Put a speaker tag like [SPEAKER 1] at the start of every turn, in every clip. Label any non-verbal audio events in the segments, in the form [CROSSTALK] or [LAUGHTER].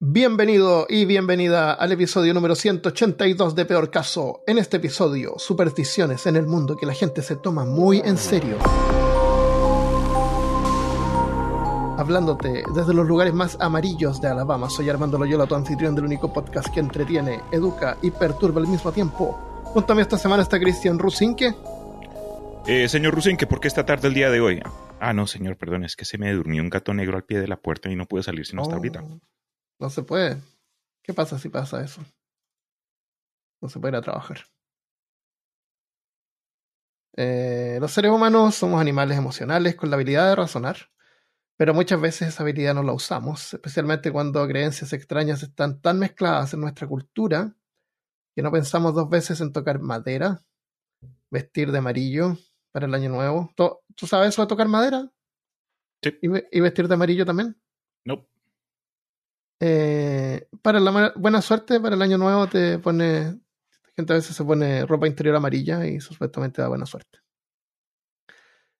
[SPEAKER 1] Bienvenido y bienvenida al episodio número 182 de Peor Caso. En este episodio, supersticiones en el mundo que la gente se toma muy en serio. Hablándote desde los lugares más amarillos de Alabama, soy Armando Loyola, tu anfitrión del único podcast que entretiene, educa y perturba al mismo tiempo. Mí esta semana está Cristian Rusinque.
[SPEAKER 2] Eh, señor Rusinque, ¿por qué esta tarde el día de hoy? Ah, no, señor, perdón, es que se me durmió un gato negro al pie de la puerta y no pude salir sino hasta
[SPEAKER 1] Oh,
[SPEAKER 2] ahorita.
[SPEAKER 1] No se puede. ¿Qué pasa si pasa eso? No se puede ir a trabajar. Eh, los seres humanos somos animales emocionales con la habilidad de razonar, pero muchas veces esa habilidad no la usamos, especialmente cuando creencias extrañas están tan mezcladas en nuestra cultura que no pensamos dos veces en tocar madera, vestir de amarillo para el año nuevo. ¿Tú, tú sabes eso de tocar madera?
[SPEAKER 2] Sí.
[SPEAKER 1] ¿Y, ve- y vestir de amarillo también?
[SPEAKER 2] No,
[SPEAKER 1] Eh, para la buena suerte, para el año nuevo te pone. Gente a veces se pone ropa interior amarilla y supuestamente da buena suerte.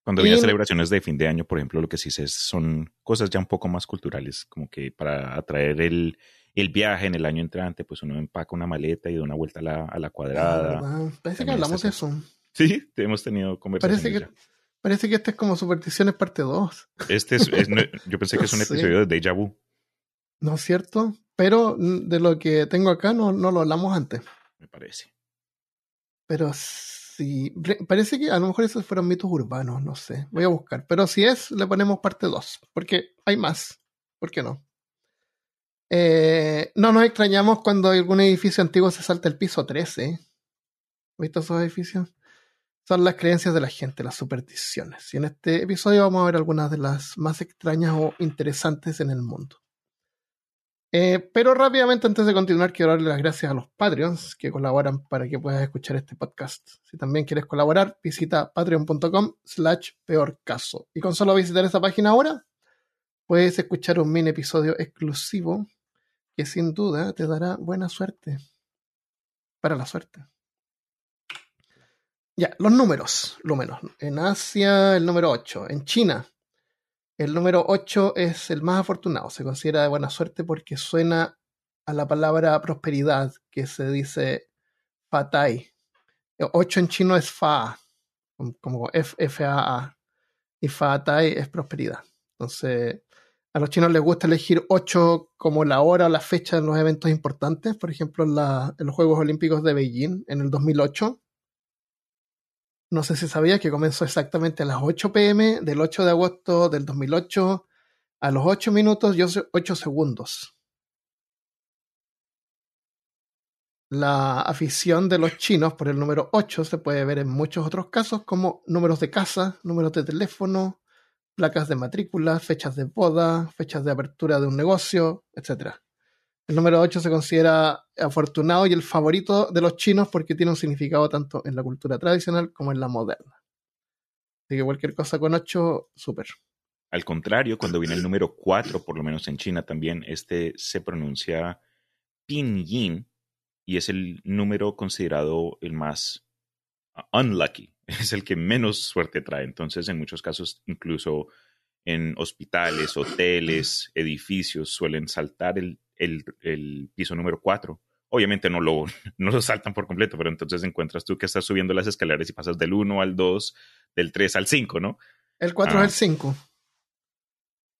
[SPEAKER 2] cuando vienen
[SPEAKER 1] en-
[SPEAKER 2] celebraciones de fin de año, por ejemplo, lo que sí sé es- son cosas ya un poco más culturales, como que para atraer el, el viaje en el año entrante, pues uno empaca una maleta y da una vuelta a la, a la cuadrada.
[SPEAKER 1] Ah. Parece que hablamos de eso.
[SPEAKER 2] Sí, hemos tenido conversaciones
[SPEAKER 1] Parece que,
[SPEAKER 2] ya.
[SPEAKER 1] parece que este es como Supersticiones parte 2.
[SPEAKER 2] Este es, es- no, yo pensé que es un [LAUGHS]
[SPEAKER 1] Sí.
[SPEAKER 2] episodio de Deja Vu.
[SPEAKER 1] ¿No es cierto? Pero de lo que tengo acá no, no lo hablamos antes.
[SPEAKER 2] me parece.
[SPEAKER 1] Pero sí. re- Parece que a lo mejor esos fueron mitos urbanos, no sé. Voy a buscar. Pero si es, le ponemos parte 2. Porque hay más. ¿Por qué no? Eh, no nos extrañamos cuando algún edificio antiguo se salta el piso 13. ¿Has visto esos edificios? Son las creencias de la gente, las supersticiones. Y en este episodio vamos a ver algunas de las más extrañas o interesantes en el mundo. Eh, pero rápidamente, antes de continuar, quiero darle las gracias a los Patreons que colaboran para que puedas escuchar este podcast. Si también quieres colaborar, visita patreon.com slash peor caso. Y con solo visitar esa página ahora, puedes escuchar un mini episodio exclusivo que sin duda te dará buena suerte. Para la suerte. Ya, los números, números. En Asia, el número 8. En China, el número 8 es el más afortunado. Se considera de buena suerte porque suena a la palabra prosperidad, que se dice Fatai. 8 en chino es Fa, como F-A-A. Y Fatai es prosperidad. Entonces, a los chinos les gusta elegir 8 como la hora o la fecha en los eventos importantes. Por ejemplo, en los Juegos Olímpicos de Beijing en el 2008. No sé si sabía que comenzó exactamente a las 8 pm del 8 de agosto del 2008 a los 8 minutos y 8 segundos. La afición de los chinos por el número 8 se puede ver en muchos otros casos como números de casa, números de teléfono, placas de matrícula, fechas de boda, fechas de apertura de un negocio, etc. El número 8 se considera afortunado y el favorito de los chinos porque tiene un significado tanto en la cultura tradicional como en la moderna. Así que cualquier cosa con 8, súper.
[SPEAKER 2] Al contrario, cuando viene el número 4, por lo menos en China también, este se pronuncia pinyin y es el número considerado el más unlucky, [LAUGHS] es el que menos suerte trae. Entonces, en muchos casos, incluso en hospitales, hoteles, edificios, suelen saltar el, el, el piso número 4. Obviamente no lo, [LAUGHS] no lo saltan por completo, pero entonces encuentras tú que estás subiendo las escaleras y pasas del 1 al 2, del 3 al 5, ¿no?
[SPEAKER 1] El 4
[SPEAKER 2] Ah.
[SPEAKER 1] es el 5.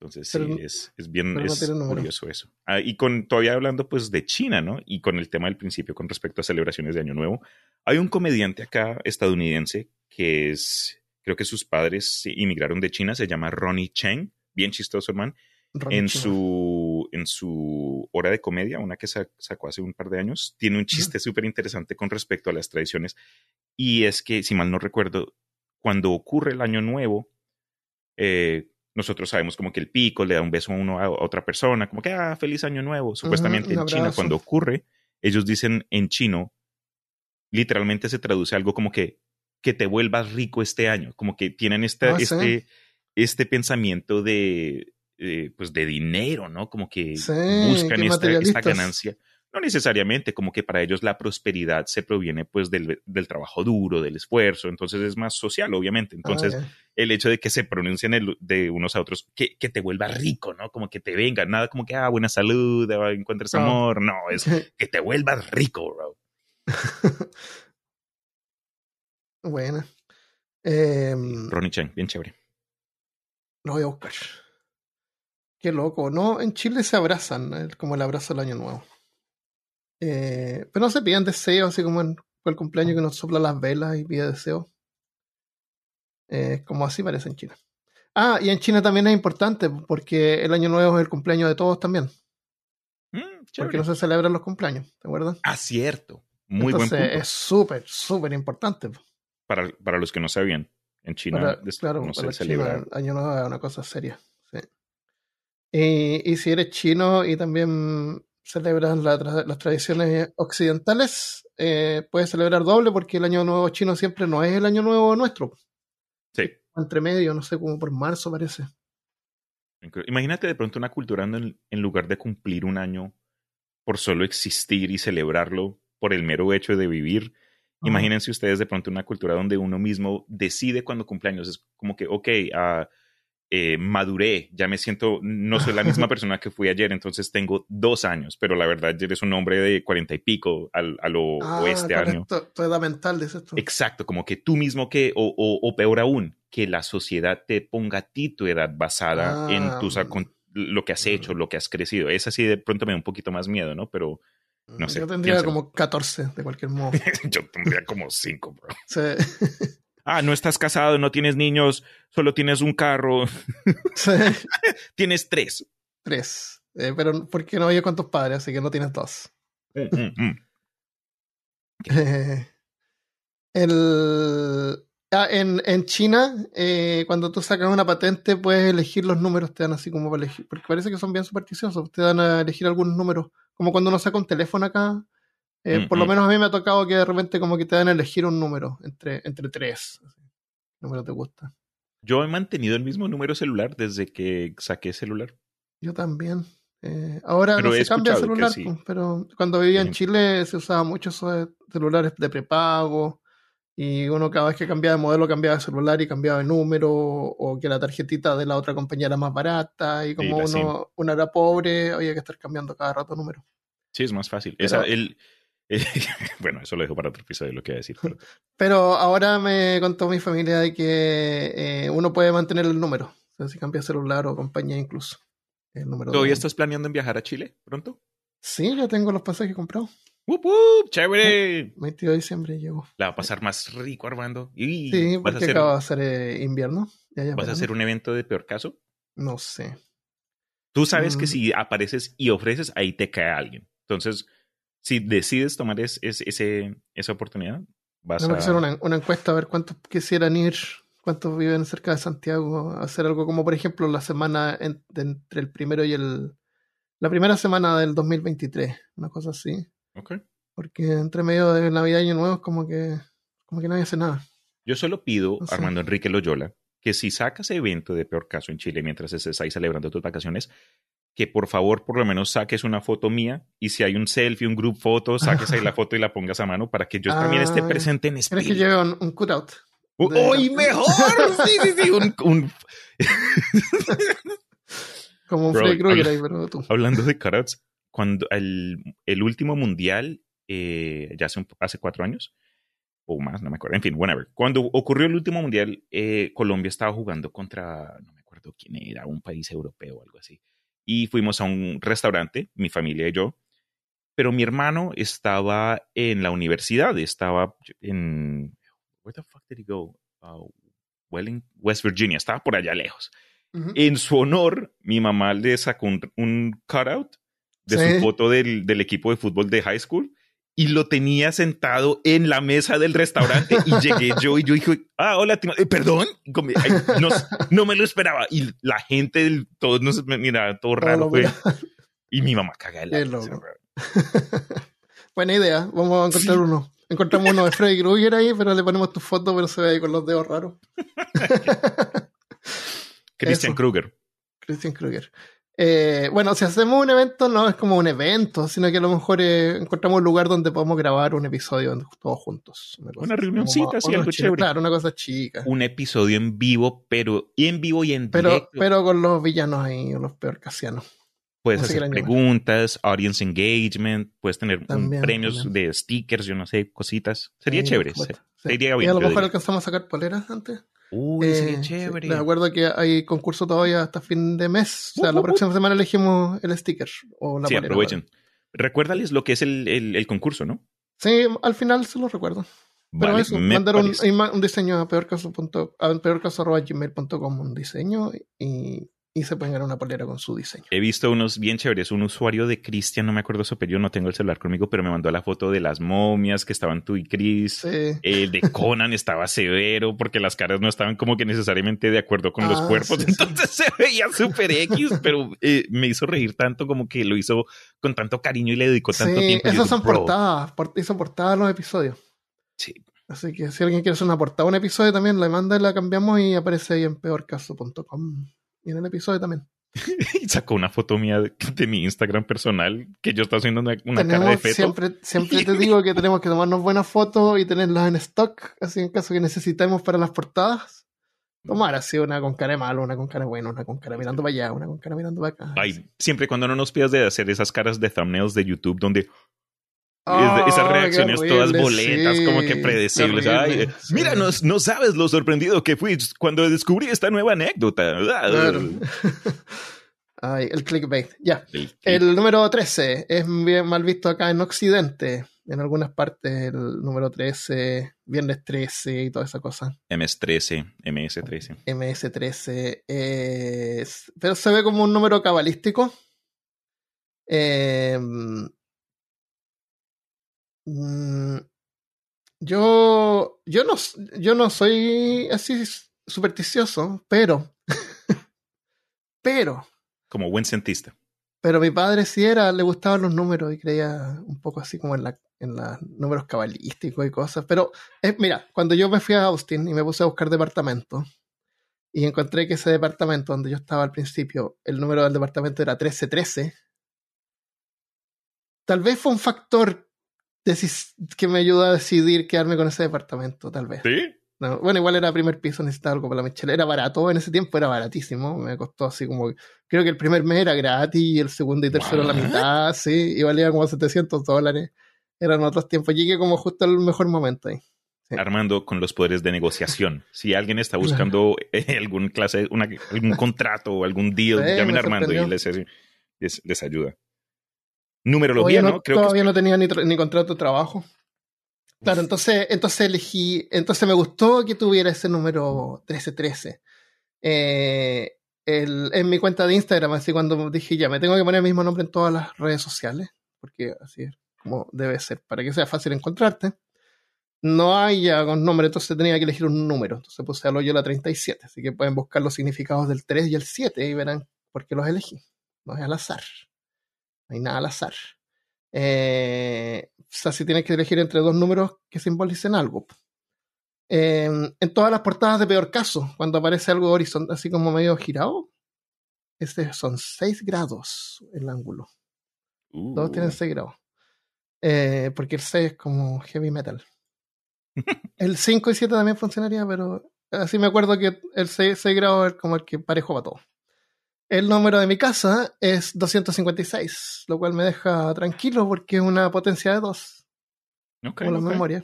[SPEAKER 2] Entonces
[SPEAKER 1] Pero
[SPEAKER 2] sí, es, es bien
[SPEAKER 1] no
[SPEAKER 2] es curioso eso. Ah, y con todavía hablando pues de China, ¿no? Y con el tema del principio con respecto a celebraciones de Año Nuevo, hay un comediante acá estadounidense que es, creo que sus padres inmigraron de China, se llama Ronnie Cheng, bien chistoso, hermano. En su, en su hora de comedia, una que sa- sacó hace un par de años, tiene un chiste súper interesante con respecto a las tradiciones. Y es que, si mal no recuerdo, cuando ocurre el Año Nuevo, eh, nosotros sabemos como que el pico le da un beso a uno a otra persona, como que, ah, feliz año nuevo. Supuestamente en China, cuando ocurre, ellos dicen en chino, literalmente se traduce algo como que, que te vuelvas rico este año, como que tienen esta,
[SPEAKER 1] Ah, sí.
[SPEAKER 2] este, este pensamiento de, eh, pues de dinero, ¿no? Como que
[SPEAKER 1] Sí,
[SPEAKER 2] buscan esta, ganancia. no necesariamente, como que para ellos la prosperidad se proviene pues del, del trabajo duro, del esfuerzo, entonces es más social, obviamente. Entonces,
[SPEAKER 1] Ah,
[SPEAKER 2] el hecho de que se pronuncien el- de unos a otros, que, que te vuelva rico, ¿no? Como que te venga, nada como que, ah, buena salud, ah, encuentres
[SPEAKER 1] No.
[SPEAKER 2] amor, no, es [LAUGHS] que te vuelvas rico, bro. [LAUGHS]
[SPEAKER 1] Buena. Em,
[SPEAKER 2] Ronnie Chang, bien chévere.
[SPEAKER 1] lo voy a buscar. Qué loco, ¿no? En Chile se abrazan, como el abrazo del año nuevo. Eh, pero no se piden deseos, así como en el cumpleaños que nos sopla las velas y pide deseos. Eh, como así parece en China. Ah, y en China también es importante, porque el año nuevo es el cumpleaños de todos también.
[SPEAKER 2] Mm,
[SPEAKER 1] Porque no se celebran los cumpleaños, ¿te acuerdas?
[SPEAKER 2] Ah, cierto. Muy
[SPEAKER 1] Entonces
[SPEAKER 2] buen punto.
[SPEAKER 1] es súper, súper importante.
[SPEAKER 2] Para, para los que no sabían, en China
[SPEAKER 1] Para- claro,
[SPEAKER 2] no
[SPEAKER 1] para
[SPEAKER 2] se celebra.
[SPEAKER 1] el año nuevo es una cosa seria. Y, y si eres chino y también celebras la tra- las tradiciones occidentales, eh, puedes celebrar doble porque el año nuevo chino siempre no es el año nuevo nuestro.
[SPEAKER 2] Sí.
[SPEAKER 1] Entre medio, no sé, como por marzo parece.
[SPEAKER 2] Imagínate de pronto una cultura en, en lugar de cumplir un año por solo existir y celebrarlo por el mero hecho de vivir. Imagínense ustedes de pronto una cultura donde uno mismo decide cuando cumpleaños. Es como que, ok, ah, eh, maduré, ya me siento, no soy la misma [LAUGHS] persona que fui ayer, entonces tengo dos años, pero la verdad eres un hombre de cuarenta y pico al, a lo
[SPEAKER 1] Ah,
[SPEAKER 2] este año.
[SPEAKER 1] Tu edad mental, dices tú.
[SPEAKER 2] Exacto, como que tú mismo que, o, o- o peor aún, que la sociedad te ponga a ti tu edad basada
[SPEAKER 1] Ah.
[SPEAKER 2] en tus, lo que has hecho, lo que has crecido. Es así, de pronto me da un poquito más miedo, ¿no? Pero no sé,
[SPEAKER 1] Yo tendría
[SPEAKER 2] piénsalo.
[SPEAKER 1] como 14, de cualquier modo. [LAUGHS]
[SPEAKER 2] yo tendría como cinco, bro.
[SPEAKER 1] Sí. [LAUGHS]
[SPEAKER 2] Ah, no estás casado, no tienes niños, solo tienes un carro,
[SPEAKER 1] Sí. [LAUGHS]
[SPEAKER 2] tienes tres.
[SPEAKER 1] Tres. Eh, pero porque no oye con tus padres, así que no tienes dos.
[SPEAKER 2] Mm, mm, mm.
[SPEAKER 1] Eh, [LAUGHS] el, ah, en, en China, eh, cuando tú sacas una patente, puedes elegir los números, te dan así como para elegir, porque parece que son bien supersticiosos, te dan a elegir algunos números, como cuando uno saca un teléfono acá. Eh, Por lo
[SPEAKER 2] Mm, mm.
[SPEAKER 1] menos a mí me ha tocado que de repente como que te dan a elegir un número entre, entre tres. así. ¿Qué número te gusta?
[SPEAKER 2] Yo he mantenido el mismo número celular desde que saqué celular.
[SPEAKER 1] Yo también. Eh, ahora
[SPEAKER 2] Pero
[SPEAKER 1] no se cambia el celular,
[SPEAKER 2] sí.
[SPEAKER 1] pues, pero cuando vivía en. Chile se usaba mucho esos de celulares de prepago y uno cada vez que cambiaba de modelo cambiaba de celular y cambiaba de número o que la tarjetita de la otra compañía era más barata y como uno, uno era pobre había que estar cambiando cada rato número.
[SPEAKER 2] Sí, es más fácil.
[SPEAKER 1] Pero-
[SPEAKER 2] Esa, el, [LAUGHS] bueno, eso lo dejo para otro episodio, lo que voy a decir. pero- [LAUGHS]
[SPEAKER 1] Pero ahora me contó mi familia de que eh, uno puede mantener el número, o sea, si cambia celular o compañía incluso. El número
[SPEAKER 2] ¿Todavía
[SPEAKER 1] de-
[SPEAKER 2] estás planeando en viajar a Chile pronto?
[SPEAKER 1] Sí, ya tengo los pasajes comprados.
[SPEAKER 2] ¡Wup, wup! ¡Chévere! [LAUGHS]
[SPEAKER 1] 22 de diciembre llego.
[SPEAKER 2] La va a pasar más rico, Armando. Y
[SPEAKER 1] Sí,
[SPEAKER 2] vas, a
[SPEAKER 1] porque
[SPEAKER 2] hacer,
[SPEAKER 1] acaba de ser eh, invierno. Ya, ya
[SPEAKER 2] vas a hacer un evento de peor caso.
[SPEAKER 1] No sé.
[SPEAKER 2] Tú sabes que
[SPEAKER 1] Mm.
[SPEAKER 2] si apareces y ofreces, ahí te cae alguien. Entonces, si decides tomar es- es- ese, esa oportunidad, vas a...
[SPEAKER 1] que hacer una, una encuesta a ver cuántos quisieran ir, cuántos viven cerca de Santiago, hacer algo como, por ejemplo, la semana en- de entre el primero y el. La primera semana del 2023, una cosa así.
[SPEAKER 2] Ok.
[SPEAKER 1] Porque entre medio de Navidad y Año Nuevo es como que, como que nadie hace nada.
[SPEAKER 2] Yo solo pido,
[SPEAKER 1] No sé.
[SPEAKER 2] Armando Enrique Loyola, que si sacas evento de peor caso en Chile mientras estés ahí celebrando tus vacaciones, que por favor por lo menos saques una foto mía y si hay un selfie, un group photo, saques ahí la [LAUGHS] foto y la pongas a mano para que yo también
[SPEAKER 1] Ah,
[SPEAKER 2] esté
[SPEAKER 1] ya.
[SPEAKER 2] presente en
[SPEAKER 1] ¿Quieres que
[SPEAKER 2] espíritu.
[SPEAKER 1] lleve un, un cutout?
[SPEAKER 2] ¡Oh,
[SPEAKER 1] de-
[SPEAKER 2] ¡Uy, mejor! [LAUGHS] Sí, sí, sí. Un, un-
[SPEAKER 1] Como un
[SPEAKER 2] Bro,
[SPEAKER 1] Freddy ahí, tú.
[SPEAKER 2] hablando de cutouts, cuando el, el último mundial, eh, ya hace, un- hace cuatro años, o más, no me acuerdo, en fin, whatever. Cuando ocurrió el último mundial, eh, Colombia estaba jugando contra, no me acuerdo quién era, un país europeo o algo así. Y fuimos a un restaurante, mi familia y yo, pero mi hermano estaba en la universidad, estaba en... Where the fuck did he go? Uh, Welling, West Virginia, estaba por allá lejos. En su honor, mi mamá le sacó un, un cutout de
[SPEAKER 1] Sí.
[SPEAKER 2] su foto del, del equipo de fútbol de high school y lo tenía sentado en la mesa del restaurante y llegué [LAUGHS] yo y yo dije, ah, hola, Timo- eh, perdón, ay, no, no me lo esperaba y la gente, todos nos mira, todo raro. Y mi mamá caga el. [LAUGHS]
[SPEAKER 1] Buena idea. Vamos a encontrar
[SPEAKER 2] Sí.
[SPEAKER 1] uno. Encontramos uno de Freddy Krueger ahí, pero le ponemos tu foto, pero se ve ahí con los dedos raros. [LAUGHS]
[SPEAKER 2] Christian
[SPEAKER 1] Eso.
[SPEAKER 2] Kruger.
[SPEAKER 1] Christian Krueger. Eh, bueno, si hacemos un evento, no es como un evento, sino que a lo mejor eh, encontramos un lugar donde podemos grabar un episodio todos juntos.
[SPEAKER 2] Una, una reunioncita, sí, algo chévere.
[SPEAKER 1] Claro, una cosa chica.
[SPEAKER 2] Un episodio en vivo, pero en vivo y en
[SPEAKER 1] pero,
[SPEAKER 2] directo.
[SPEAKER 1] Pero con los villanos ahí, los peor casianos.
[SPEAKER 2] Puedes hacer preguntas, audience engagement, puedes tener también, premios también. de stickers, yo no sé, cositas. Sería sí, chévere.
[SPEAKER 1] Sí. Sería bien, y a lo mejor alcanzamos a sacar poleras antes.
[SPEAKER 2] Uy, eh, sería chévere.
[SPEAKER 1] Sí, me acuerdo que hay concurso todavía hasta fin de mes. O sea, uh, la próxima uh, semana elegimos el sticker o la
[SPEAKER 2] Sí, aprovechen. Recuérdales lo que es el, el, el, concurso, ¿no?
[SPEAKER 1] Sí, al final se lo recuerdo. Pero vale, eso, mandar un, un, diseño a peorcaso.gmail.com, peorcaso un diseño y y se pueden ganar una polera con su diseño.
[SPEAKER 2] He visto unos bien chéveres. Un usuario de Cristian, no me acuerdo su apellido, no tengo el celular conmigo, pero me mandó la foto de las momias que estaban tú y Chris.
[SPEAKER 1] Sí.
[SPEAKER 2] El de [LAUGHS] Conan estaba severo porque las caras no estaban como que necesariamente de acuerdo con ah, los cuerpos. Sí, [LAUGHS] Entonces sí. se veía súper X, pero eh, me hizo reír tanto como que lo hizo con tanto cariño y le dedicó tanto tiempo.
[SPEAKER 1] Esas son portadas, hizo portadas los episodios.
[SPEAKER 2] Sí.
[SPEAKER 1] Así que si alguien quiere hacer una portada un episodio también, la manda y la cambiamos y aparece ahí en peorcaso.com en el episodio también. [LAUGHS]
[SPEAKER 2] y sacó una foto mía de, de, mi Instagram personal que yo estaba haciendo una, una cara de feto.
[SPEAKER 1] Siempre, siempre [LAUGHS] te digo que tenemos que tomarnos buenas fotos y tenerlas en stock, así en caso que necesitemos para las portadas. Tomar así una con cara de malo, una con cara de bueno, una con cara mirando para allá, una con cara mirando para acá.
[SPEAKER 2] Ay, siempre cuando no nos pidas de hacer esas caras de thumbnails de YouTube donde Oh, esas reacciones
[SPEAKER 1] horrible,
[SPEAKER 2] todas boletas,
[SPEAKER 1] sí,
[SPEAKER 2] como que predecibles. Ay,
[SPEAKER 1] sí.
[SPEAKER 2] Mira, no, no, sabes lo sorprendido que fui cuando descubrí esta nueva anécdota.
[SPEAKER 1] Claro. [LAUGHS] Ay, el clickbait. Ya. El, el, número 13 es bien mal visto acá en Occidente. En algunas partes, el número 13, Viernes 13 y toda esa cosa.
[SPEAKER 2] MS13, MS13.
[SPEAKER 1] MS13. Es, pero se ve como un número cabalístico. Eh, Mm, yo, yo, no, yo no soy así supersticioso, pero, [LAUGHS] pero.
[SPEAKER 2] Como buen cientista.
[SPEAKER 1] Pero mi padre sí era, le gustaban los números y creía un poco así como en la en los números cabalísticos y cosas. Pero eh, mira, cuando yo me fui a Austin y me puse a buscar departamento y encontré que ese departamento donde yo estaba al principio, el número del departamento era 1313, tal vez fue un factor que me ayudó a decidir quedarme con ese departamento, tal vez.
[SPEAKER 2] ¿Sí?
[SPEAKER 1] No, bueno, igual era primer piso, necesitaba algo para la mechera. Era barato, en ese tiempo era baratísimo. Me costó así como. Creo que el primer mes era gratis y el segundo y tercero la mitad, sí, y valía como 700 dólares. Eran otros tiempos. Llegué como justo al mejor momento ahí.
[SPEAKER 2] Sí. Armando con los poderes de negociación. Si alguien está buscando eh, algún clase, una, algún contrato o algún deal, sí, llamen a Armando y les, les, les ayuda numerología,
[SPEAKER 1] no,
[SPEAKER 2] ¿no?
[SPEAKER 1] Creo todavía que... no tenía ni, ni, contrato de trabajo. Claro, entonces, entonces elegí, entonces me gustó que tuviera ese número 1313. Eh, el, en mi cuenta de Instagram, así cuando dije ya, me tengo que poner el mismo nombre en todas las redes sociales, porque así es como debe ser, para que sea fácil encontrarte. No hay ya con nombre, entonces tenía que elegir un número. Entonces puse a la 37, así que pueden buscar los significados del 3 y el 7 y verán por qué los elegí. No es al azar. No hay nada al azar. Eh, o sea, si tienes que elegir entre dos números que simbolicen algo. Eh, en todas las portadas de peor caso, cuando aparece algo horizontal, así como medio girado, este son 6 grados el ángulo.
[SPEAKER 2] Uh.
[SPEAKER 1] Todos tienen 6 grados. Eh, porque el 6 es como heavy metal. el 5 y 7 también funcionaría, pero así me acuerdo que el 6, 6 grados es como el que parejo para todo. El número de mi casa es 256, lo cual me deja tranquilo porque es una potencia de 2.
[SPEAKER 2] Okay,
[SPEAKER 1] como la
[SPEAKER 2] okay.
[SPEAKER 1] memoria.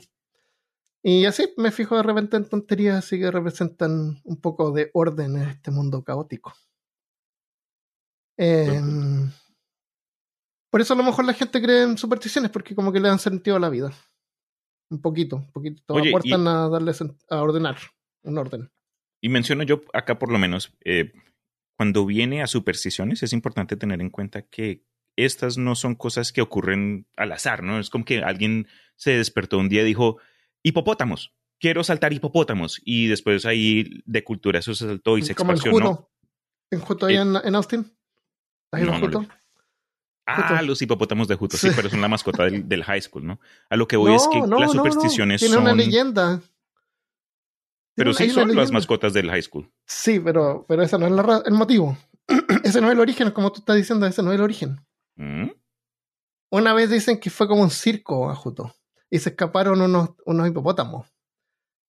[SPEAKER 1] Y así me fijo de repente en tonterías así que representan un poco de orden en este mundo caótico. Eh, por eso a lo mejor la gente cree en supersticiones, porque como que le dan sentido a la vida. Un poquito, un poquito.
[SPEAKER 2] Oye,
[SPEAKER 1] aportan
[SPEAKER 2] y...
[SPEAKER 1] a darle a ordenar, un orden.
[SPEAKER 2] Y menciono yo acá por lo menos, eh, cuando viene a supersticiones es importante tener en cuenta que estas no son cosas que ocurren al azar, ¿no? Es como que alguien se despertó un día y dijo, hipopótamos, quiero saltar hipopótamos. Y después ahí de cultura eso se saltó y se
[SPEAKER 1] como
[SPEAKER 2] expansionó.
[SPEAKER 1] En Juto, en Juto eh, en, en, Austin. ¿Has ido
[SPEAKER 2] no,
[SPEAKER 1] a Juto?
[SPEAKER 2] No ah, Juto. los hipopótamos de Juto, sí. sí, pero son la mascota del, del, high school, ¿no? A lo que voy
[SPEAKER 1] no,
[SPEAKER 2] es que
[SPEAKER 1] no,
[SPEAKER 2] las supersticiones
[SPEAKER 1] Tiene
[SPEAKER 2] son...
[SPEAKER 1] una leyenda.
[SPEAKER 2] Pero sí son las mascotas del high school.
[SPEAKER 1] Sí, pero, pero ese no es la, el motivo. [CLEARS THROAT] ese no es el origen, como tú estás diciendo, ese no es el origen.
[SPEAKER 2] ¿Mm?
[SPEAKER 1] Una vez dicen que fue como un circo a Juto y se escaparon unos, unos hipopótamos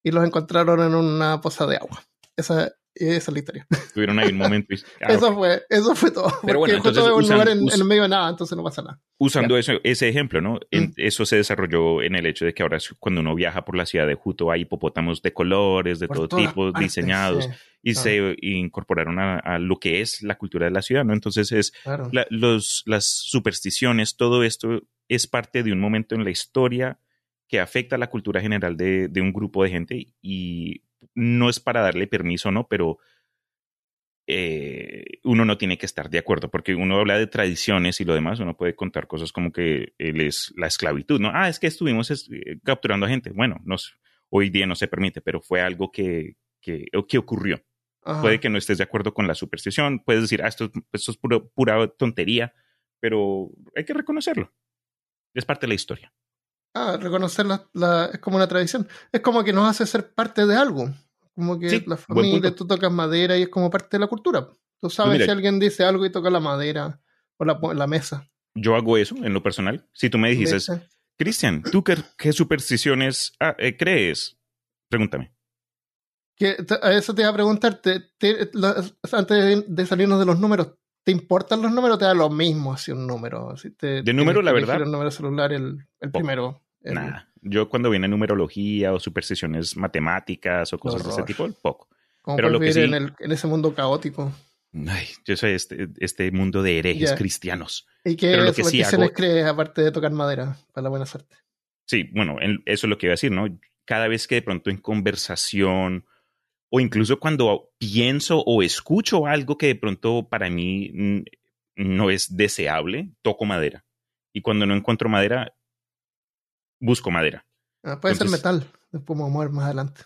[SPEAKER 1] y los encontraron en una poza de agua. Esa, la historia. [LAUGHS]
[SPEAKER 2] Tuvieron ahí un momento. y- ah,
[SPEAKER 1] eso, fue, eso fue todo.
[SPEAKER 2] Pero
[SPEAKER 1] Porque
[SPEAKER 2] bueno, entonces
[SPEAKER 1] es un
[SPEAKER 2] usan-
[SPEAKER 1] lugar en,
[SPEAKER 2] us-
[SPEAKER 1] en el medio de nada, entonces no pasa nada.
[SPEAKER 2] Usando eso- ese ejemplo, ¿no? En-. Eso se desarrolló en el hecho de que ahora cuando uno viaja por la ciudad de Juto hay hipopótamos de colores, de
[SPEAKER 1] Por
[SPEAKER 2] todo tipo,
[SPEAKER 1] partes,
[SPEAKER 2] diseñados,
[SPEAKER 1] sí,
[SPEAKER 2] y se incorporaron a, a lo que es la cultura de la ciudad, ¿no? Entonces es
[SPEAKER 1] claro.
[SPEAKER 2] la- los, las supersticiones, todo esto es parte de un momento en la historia que afecta a la cultura general de, de un grupo de gente y no es para darle permiso, ¿no? Pero eh, uno no tiene que estar de acuerdo, porque uno habla de tradiciones y lo demás, uno puede contar cosas como que él es la esclavitud, ¿no? Ah, es que estuvimos es- eh, capturando a gente. Bueno, no, hoy día no se permite, pero fue algo que, que, que ocurrió.
[SPEAKER 1] Ajá.
[SPEAKER 2] Puede que no estés de acuerdo con la superstición, puedes decir, ah, esto, esto es puro- pura tontería, pero hay que reconocerlo. Es parte de la historia.
[SPEAKER 1] Ah, reconocer la, la- es como una tradición. Es como que nos hace ser parte de algo. Como que
[SPEAKER 2] Sí,
[SPEAKER 1] la familia, tú tocas madera y es como parte de la cultura. Tú sabes
[SPEAKER 2] mira-
[SPEAKER 1] si alguien dice algo y toca la madera o la, la mesa.
[SPEAKER 2] Yo hago eso en lo personal. Si tú me dices. Cristian, ¿tú qué, qué supersticiones ah, eh, crees? Pregúntame.
[SPEAKER 1] Que a eso te iba a preguntar, te- te- lo- antes de, de salirnos de los números, ¿te importan los números te da lo mismo así un número? Si te,
[SPEAKER 2] De número, la verdad,
[SPEAKER 1] El número celular, el, primero. El-
[SPEAKER 2] Nada. Yo cuando viene numerología o supersticiones matemáticas o cosas de ese tipo, poco.
[SPEAKER 1] Como
[SPEAKER 2] pero lo que sí-
[SPEAKER 1] en, el- en ese mundo caótico.
[SPEAKER 2] Ay, yo soy este, este mundo de herejes cristianos.
[SPEAKER 1] ¿Y qué
[SPEAKER 2] Pero lo que sí hago-
[SPEAKER 1] crees aparte de tocar madera para la buena suerte?
[SPEAKER 2] Sí, bueno, en- eso es lo que iba a decir, ¿no? Cada vez que de pronto en conversación o incluso cuando pienso o escucho algo que de pronto para mí no es deseable, toco madera. Y cuando no encuentro madera, busco madera.
[SPEAKER 1] Ah, puede
[SPEAKER 2] Entonces-
[SPEAKER 1] ser metal, después vamos a mover más adelante.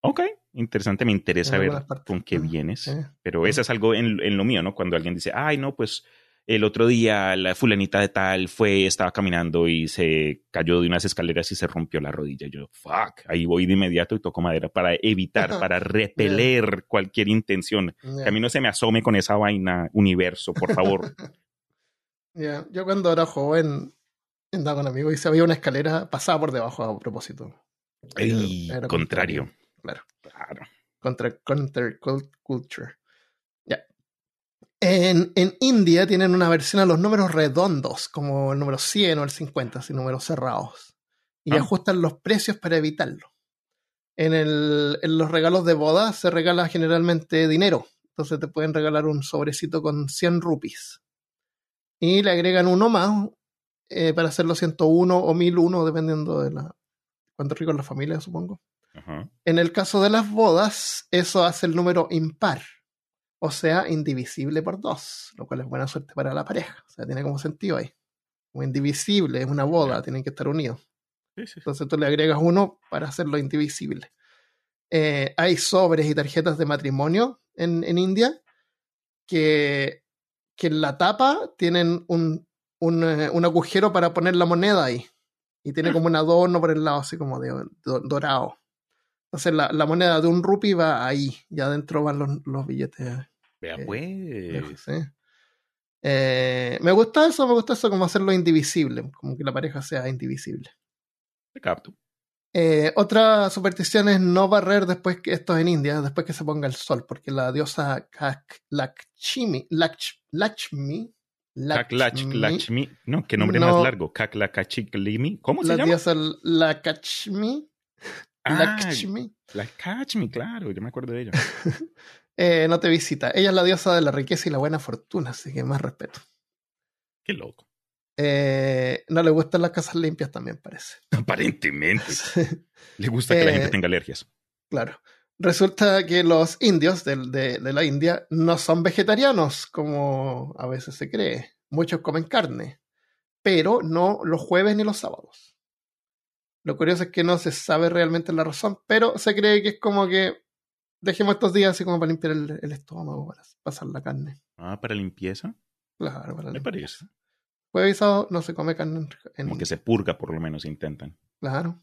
[SPEAKER 2] Ok, interesante, me interesa
[SPEAKER 1] En
[SPEAKER 2] ver con qué vienes.
[SPEAKER 1] sí.
[SPEAKER 2] Pero eso es algo en, en lo mío, ¿no? Cuando alguien dice, ay, no, pues el otro día la fulanita de tal fue, estaba caminando y se cayó de unas escaleras y se rompió la rodilla. Yo, fuck, ahí voy de inmediato y toco madera para evitar, [LAUGHS] para repeler cualquier intención. Que a mí no se me asome con esa vaina universo, por favor. [LAUGHS]
[SPEAKER 1] ya. Yo cuando era joven andaba con amigos y se había una escalera pasada por debajo a propósito. Era
[SPEAKER 2] contrario.
[SPEAKER 1] Claro.
[SPEAKER 2] Claro.
[SPEAKER 1] Contra counterculture. Ya. En, en India tienen una versión a los números redondos, como el número 100 o el 50, así números cerrados. Y
[SPEAKER 2] Ah.
[SPEAKER 1] ajustan los precios para evitarlo. En, el, en los regalos de boda se regala generalmente dinero. Entonces te pueden regalar un sobrecito con 100 rupees. Y le agregan uno más eh, para hacerlo 101 o 1001, dependiendo de la, cuánto rico es la familia, supongo.
[SPEAKER 2] Ajá.
[SPEAKER 1] En el caso de las bodas, eso hace el número impar, o sea, indivisible por dos, lo cual es buena suerte para la pareja. O sea, tiene como sentido ahí. Como indivisible, es una boda, tienen que estar unidos.
[SPEAKER 2] Sí, sí, sí.
[SPEAKER 1] Entonces tú le agregas uno para hacerlo indivisible. Eh, hay sobres y tarjetas de matrimonio en, en India que, que en la tapa tienen un, un, eh, un agujero para poner la moneda ahí. Y tiene como un adorno por el lado, así como de, do- dorado. Entonces la, la moneda de un rupee va ahí, y adentro van los, los billetes.
[SPEAKER 2] Vea,
[SPEAKER 1] Eh,
[SPEAKER 2] pues.
[SPEAKER 1] Eh, me gusta eso, me gusta eso como hacerlo indivisible, como que la pareja sea indivisible.
[SPEAKER 2] Te capto.
[SPEAKER 1] Eh, otra superstición es no barrer después que esto es en India, después que se ponga el sol, porque la diosa Kak- Lakshmi, Laksh- Lakshmi,
[SPEAKER 2] Kaklach, Lakshmi. No, qué nombre
[SPEAKER 1] No.
[SPEAKER 2] más largo. Kaklakachiklimi. ¿Cómo se
[SPEAKER 1] la
[SPEAKER 2] llama?
[SPEAKER 1] diosa Lakshmi,
[SPEAKER 2] Ah,
[SPEAKER 1] Lakshmi,
[SPEAKER 2] claro, yo me acuerdo de ella. [LAUGHS]
[SPEAKER 1] eh, no te visita. Ella es la diosa de la riqueza y la buena fortuna, así que más respeto.
[SPEAKER 2] Qué loco.
[SPEAKER 1] Eh, no le gustan las casas limpias también, parece.
[SPEAKER 2] Aparentemente. [LAUGHS] Le gusta que la
[SPEAKER 1] Eh,
[SPEAKER 2] gente tenga alergias.
[SPEAKER 1] Claro. Resulta que los indios de, de la India no son vegetarianos, como a veces se cree. Muchos comen carne, pero no los jueves ni los sábados. Lo curioso es que no se sabe realmente la razón, pero se cree que es como que dejemos estos días así como para limpiar el, el estómago, para pasar la carne.
[SPEAKER 2] Ah, para limpieza.
[SPEAKER 1] Claro, para
[SPEAKER 2] Me
[SPEAKER 1] limpiar.
[SPEAKER 2] parece.
[SPEAKER 1] Jueves y sábado no se come carne en, en-
[SPEAKER 2] Como que se purga, por lo menos intentan.
[SPEAKER 1] Claro.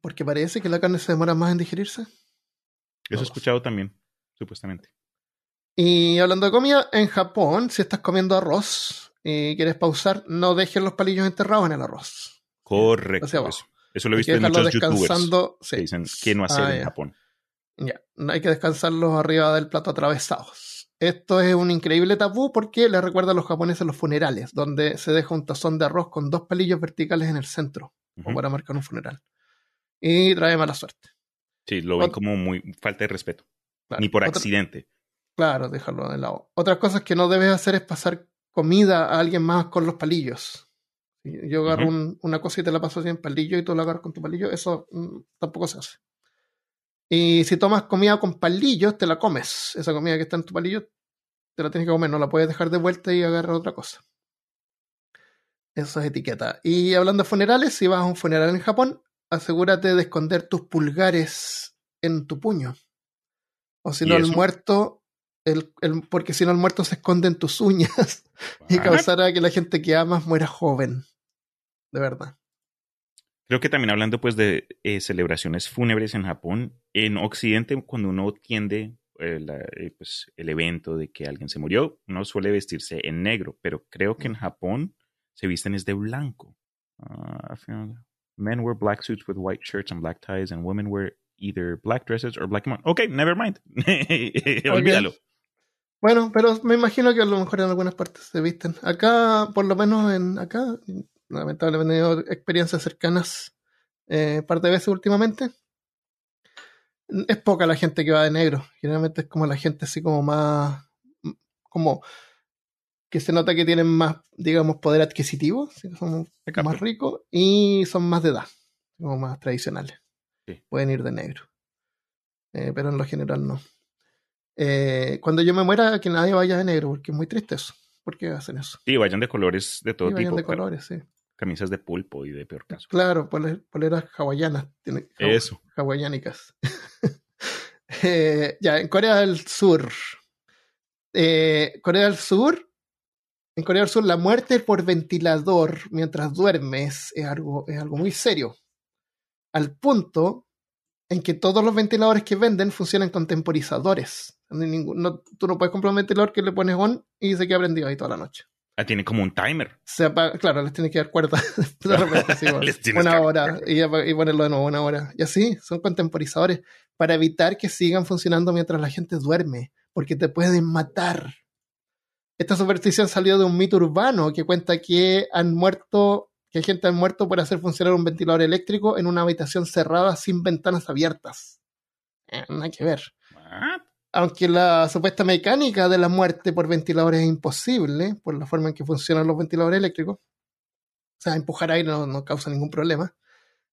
[SPEAKER 1] Porque parece que la carne se demora más en digerirse.
[SPEAKER 2] Eso he escuchado también, supuestamente.
[SPEAKER 1] Y hablando de comida, en Japón, si estás comiendo arroz y quieres pausar, no dejes los palillos enterrados en el arroz.
[SPEAKER 2] Correcto.
[SPEAKER 1] Hacia
[SPEAKER 2] Eso,
[SPEAKER 1] abajo.
[SPEAKER 2] eso lo he visto en muchos youtubers
[SPEAKER 1] sí.
[SPEAKER 2] que dicen qué no hacer
[SPEAKER 1] Ah,
[SPEAKER 2] en
[SPEAKER 1] ya.
[SPEAKER 2] Japón.
[SPEAKER 1] Ya, no hay que descansarlos arriba del plato atravesados. Esto es un increíble tabú porque le recuerda a los japoneses los funerales, donde se deja un tazón de arroz con dos palillos verticales en el centro, como para marcar un funeral. Y trae mala suerte.
[SPEAKER 2] Sí, lo ven
[SPEAKER 1] Ot-
[SPEAKER 2] como muy falta de respeto.
[SPEAKER 1] Claro.
[SPEAKER 2] Ni por
[SPEAKER 1] Otra-
[SPEAKER 2] accidente.
[SPEAKER 1] Claro, dejarlo de lado. Otras cosas que no debes hacer es pasar comida a alguien más con los palillos. Yo agarro un- una cosa y te la paso así en palillo y tú la agarras con tu palillo, eso mm, tampoco se hace. Y si tomas comida con palillos, te la comes. Esa comida que está en tu palillo, te la tienes que comer, no la puedes dejar de vuelta y agarrar otra cosa. Eso es etiqueta. Y hablando de funerales, si vas a un funeral en Japón, asegúrate de esconder tus pulgares en tu puño. O si
[SPEAKER 2] ¿Y
[SPEAKER 1] no, el muerto, el, el- porque si no, el muerto se esconde en tus uñas [LAUGHS] y causará que la gente que amas muera joven. De verdad.
[SPEAKER 2] Creo que también hablando pues de eh, celebraciones fúnebres en Japón, en Occidente cuando uno tiende eh, la- eh, pues, el evento de que alguien se murió, uno suele vestirse en negro, pero creo que en Japón se visten es de blanco. Ah, men wear black suits with white shirts and black ties and women wear either black dresses or black... Ok, never mind. [LAUGHS] Olvídalo.
[SPEAKER 1] Bueno, pero me imagino que a lo mejor en algunas partes se visten. Acá, por lo menos en acá, lamentablemente he tenido experiencias cercanas eh, par de veces últimamente. Es poca la gente que va de negro. Generalmente es como la gente así como más, como que se nota que tienen más, digamos, poder adquisitivo, son más ricos y son más de edad, como más tradicionales.
[SPEAKER 2] Sí.
[SPEAKER 1] Pueden ir de negro. Eh, pero en lo general no. Eh, cuando yo me muera, que nadie vaya de negro, porque es muy triste eso. ¿Por qué hacen eso?
[SPEAKER 2] Sí, vayan de colores de todo
[SPEAKER 1] Y vayan
[SPEAKER 2] tipo.
[SPEAKER 1] de colores, sí.
[SPEAKER 2] Camisas de pulpo y de peor caso.
[SPEAKER 1] Claro, pole- poleras hawaianas. tiene- hawa-
[SPEAKER 2] Eso.
[SPEAKER 1] hawaianicas. [LAUGHS] Eh, ya, en Corea del Sur. Corea del Sur. En Corea del Sur, la muerte por ventilador mientras duermes es algo, es algo muy serio. Al punto en que todos los ventiladores que venden funcionan con temporizadores. No hay ningún- no- tú no puedes comprar un ventilador que le pones on y se queda prendido ahí toda la noche.
[SPEAKER 2] Ah, tiene como un timer.
[SPEAKER 1] Se apaga- claro, les tienes que dar cuerda [LAUGHS] de repente, sí, [LAUGHS] bueno, una hora y, y ponerlo de nuevo una hora. Y así, son contemporizadores para evitar que sigan funcionando mientras la gente duerme, porque te pueden matar. Esta superstición salió de un mito urbano que cuenta que han muerto, que gente ha muerto por hacer funcionar un ventilador eléctrico en una habitación cerrada sin ventanas abiertas. Eh, nada que ver. Aunque la supuesta mecánica de la muerte por ventiladores es imposible, por la forma en que funcionan los ventiladores eléctricos, o sea, empujar aire no, no causa ningún problema,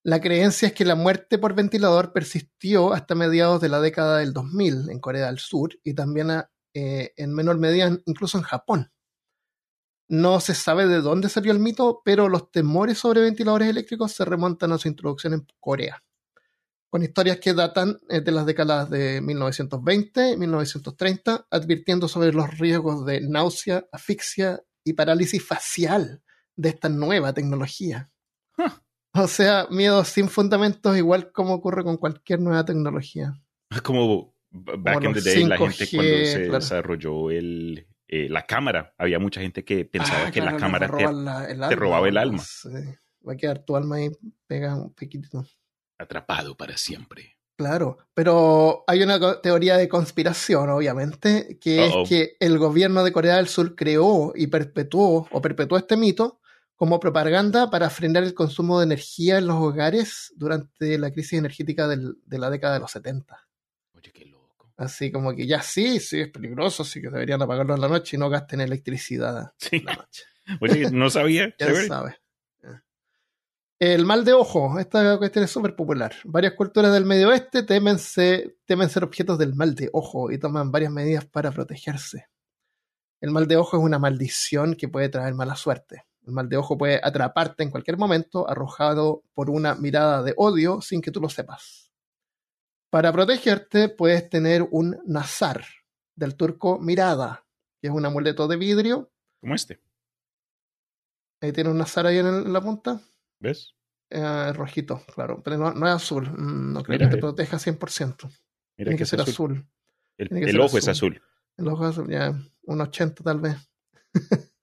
[SPEAKER 1] la creencia es que la muerte por ventilador persistió hasta mediados de la década del 2000 en Corea del Sur y también a- eh, en menor medida incluso en Japón. No se sabe de dónde salió el mito, pero los temores sobre ventiladores eléctricos se remontan a su introducción en Corea con historias que datan eh, de las décadas de 1920 y 1930, advirtiendo sobre los riesgos de náusea, asfixia y parálisis facial de esta nueva tecnología.
[SPEAKER 2] Huh.
[SPEAKER 1] O sea, miedo sin fundamentos, igual como ocurre con cualquier nueva tecnología.
[SPEAKER 2] Como back in the day, la
[SPEAKER 1] 5G,
[SPEAKER 2] gente cuando se
[SPEAKER 1] claro.
[SPEAKER 2] desarrolló el, eh, la cámara, había mucha gente que pensaba
[SPEAKER 1] Ah,
[SPEAKER 2] que
[SPEAKER 1] claro,
[SPEAKER 2] la cámara te
[SPEAKER 1] la- el
[SPEAKER 2] te robaba el alma.
[SPEAKER 1] Sí. Va a quedar tu alma ahí pega un poquitito.
[SPEAKER 2] atrapado para siempre.
[SPEAKER 1] Claro, pero hay una teoría de conspiración, obviamente, que es que el gobierno de Corea del Sur creó y perpetuó o perpetuó este mito como propaganda para frenar el consumo de energía en los hogares durante la crisis energética del- de la década de los 70. Así como que ya sí, sí, es peligroso, sí que deberían apagarlo en la noche y no gasten electricidad
[SPEAKER 2] Sí.
[SPEAKER 1] en la noche. [LAUGHS]
[SPEAKER 2] Oye, no sabía. [LAUGHS]
[SPEAKER 1] Ya sabes. El mal de ojo, esta cuestión es súper popular. Varias culturas del medio oeste temen, temen ser objetos del mal de ojo y toman varias medidas para protegerse. El mal de ojo es una maldición que puede traer mala suerte. El mal de ojo puede atraparte en cualquier momento, arrojado por una mirada de odio sin que tú lo sepas. Para protegerte puedes tener un nazar, del turco mirada, que es un amuleto de vidrio.
[SPEAKER 2] Como este.
[SPEAKER 1] Ahí tiene un nazar ahí en, el- en la punta.
[SPEAKER 2] ¿Ves?
[SPEAKER 1] Eh, rojito, claro, pero no, no es azul. Mm, No creo
[SPEAKER 2] Mira,
[SPEAKER 1] que te
[SPEAKER 2] eh.
[SPEAKER 1] proteja 100%.
[SPEAKER 2] Mira
[SPEAKER 1] Tiene
[SPEAKER 2] que
[SPEAKER 1] que
[SPEAKER 2] es
[SPEAKER 1] ser
[SPEAKER 2] azul.
[SPEAKER 1] azul.
[SPEAKER 2] El, el
[SPEAKER 1] ser
[SPEAKER 2] ojo es
[SPEAKER 1] azul.
[SPEAKER 2] azul.
[SPEAKER 1] En los ojos, ya un 80 tal vez. [LAUGHS]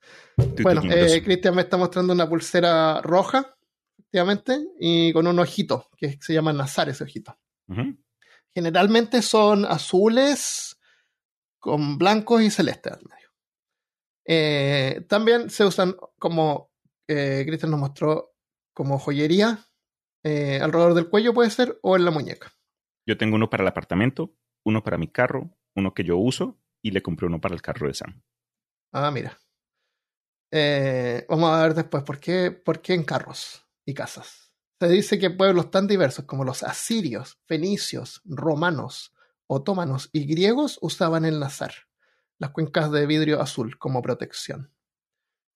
[SPEAKER 1] bueno, eh, Cristian me está mostrando una pulsera roja, efectivamente, y con un ojito, que se llama Nazar ese ojito. Generalmente son azules con blancos y celestes al medio. Eh, también se usan como eh, Cristian nos mostró como joyería eh, alrededor del cuello puede ser o en la muñeca.
[SPEAKER 2] Yo tengo uno para el apartamento, uno para mi carro, uno que yo uso y le compré uno para el carro de Sam.
[SPEAKER 1] Ah, mira. Eh, vamos a ver después por qué, por qué en carros y casas. Se dice que pueblos tan diversos como los asirios, fenicios, romanos, otomanos y griegos usaban el nazar, las cuencas de vidrio azul, como protección.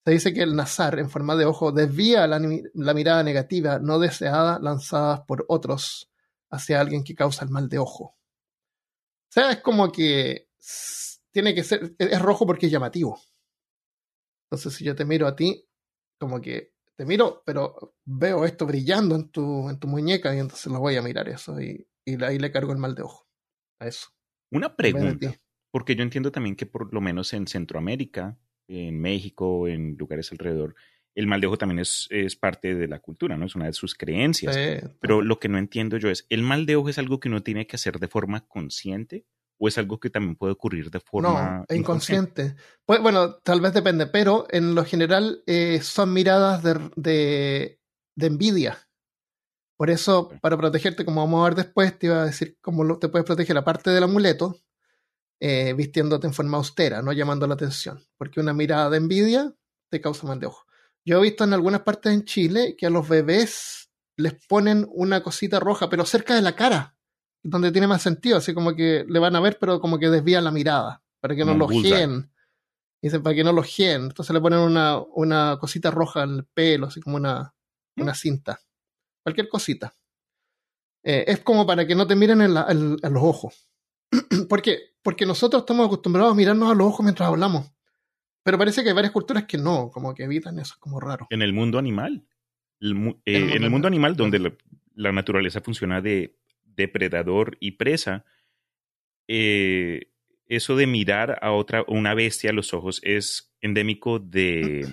[SPEAKER 1] Se dice que el nazar en forma de ojo desvía la, mirada negativa no deseada lanzada por otros hacia alguien que causa el mal de ojo. O sea, es como que tiene que ser, es rojo porque es llamativo. Entonces, si yo te miro a ti, como que te miro, pero veo esto brillando en tu, en tu muñeca y entonces lo voy a mirar eso y, y ahí le cargo el mal de ojo. A eso.
[SPEAKER 2] Una pregunta, porque yo entiendo también que por lo menos en Centroamérica en México, en lugares alrededor, el mal de ojo también es, es, parte de la cultura, ¿no? Es una de sus creencias. Pero lo que no entiendo yo es, ¿el mal de ojo es algo que uno tiene que hacer de forma consciente o es algo que también puede ocurrir de forma
[SPEAKER 1] no, inconsciente? Pues, bueno, tal vez depende, pero en lo general eh, son miradas de, de, de, envidia. Por eso, para protegerte, como vamos a ver después, te iba a decir cómo te puedes proteger aparte del amuleto, eh, vistiéndote en forma austera, no llamando la atención, porque una mirada de envidia te causa mal de ojo. Yo he visto en algunas partes en Chile que a los bebés les ponen una cosita roja, pero cerca de la cara, donde tiene más sentido, así como que le van a ver, pero como que desvían la mirada, para que no lo gien. Dicen, para que no lo gien. Entonces le ponen una, una cosita roja en el pelo, así como una, mm. una cinta. Cualquier cosita. Eh, es como para que no te miren en, en los ojos. [CLEARS THROAT] porque, porque nosotros estamos acostumbrados a mirarnos a los ojos mientras hablamos. Pero parece que hay varias culturas que no, como que evitan eso, es como raro.
[SPEAKER 2] En el mundo animal. Eh, en el mundo animal, donde la, naturaleza funciona de depredador y presa, eh, eso de mirar a otra, una bestia a los ojos es endémico de,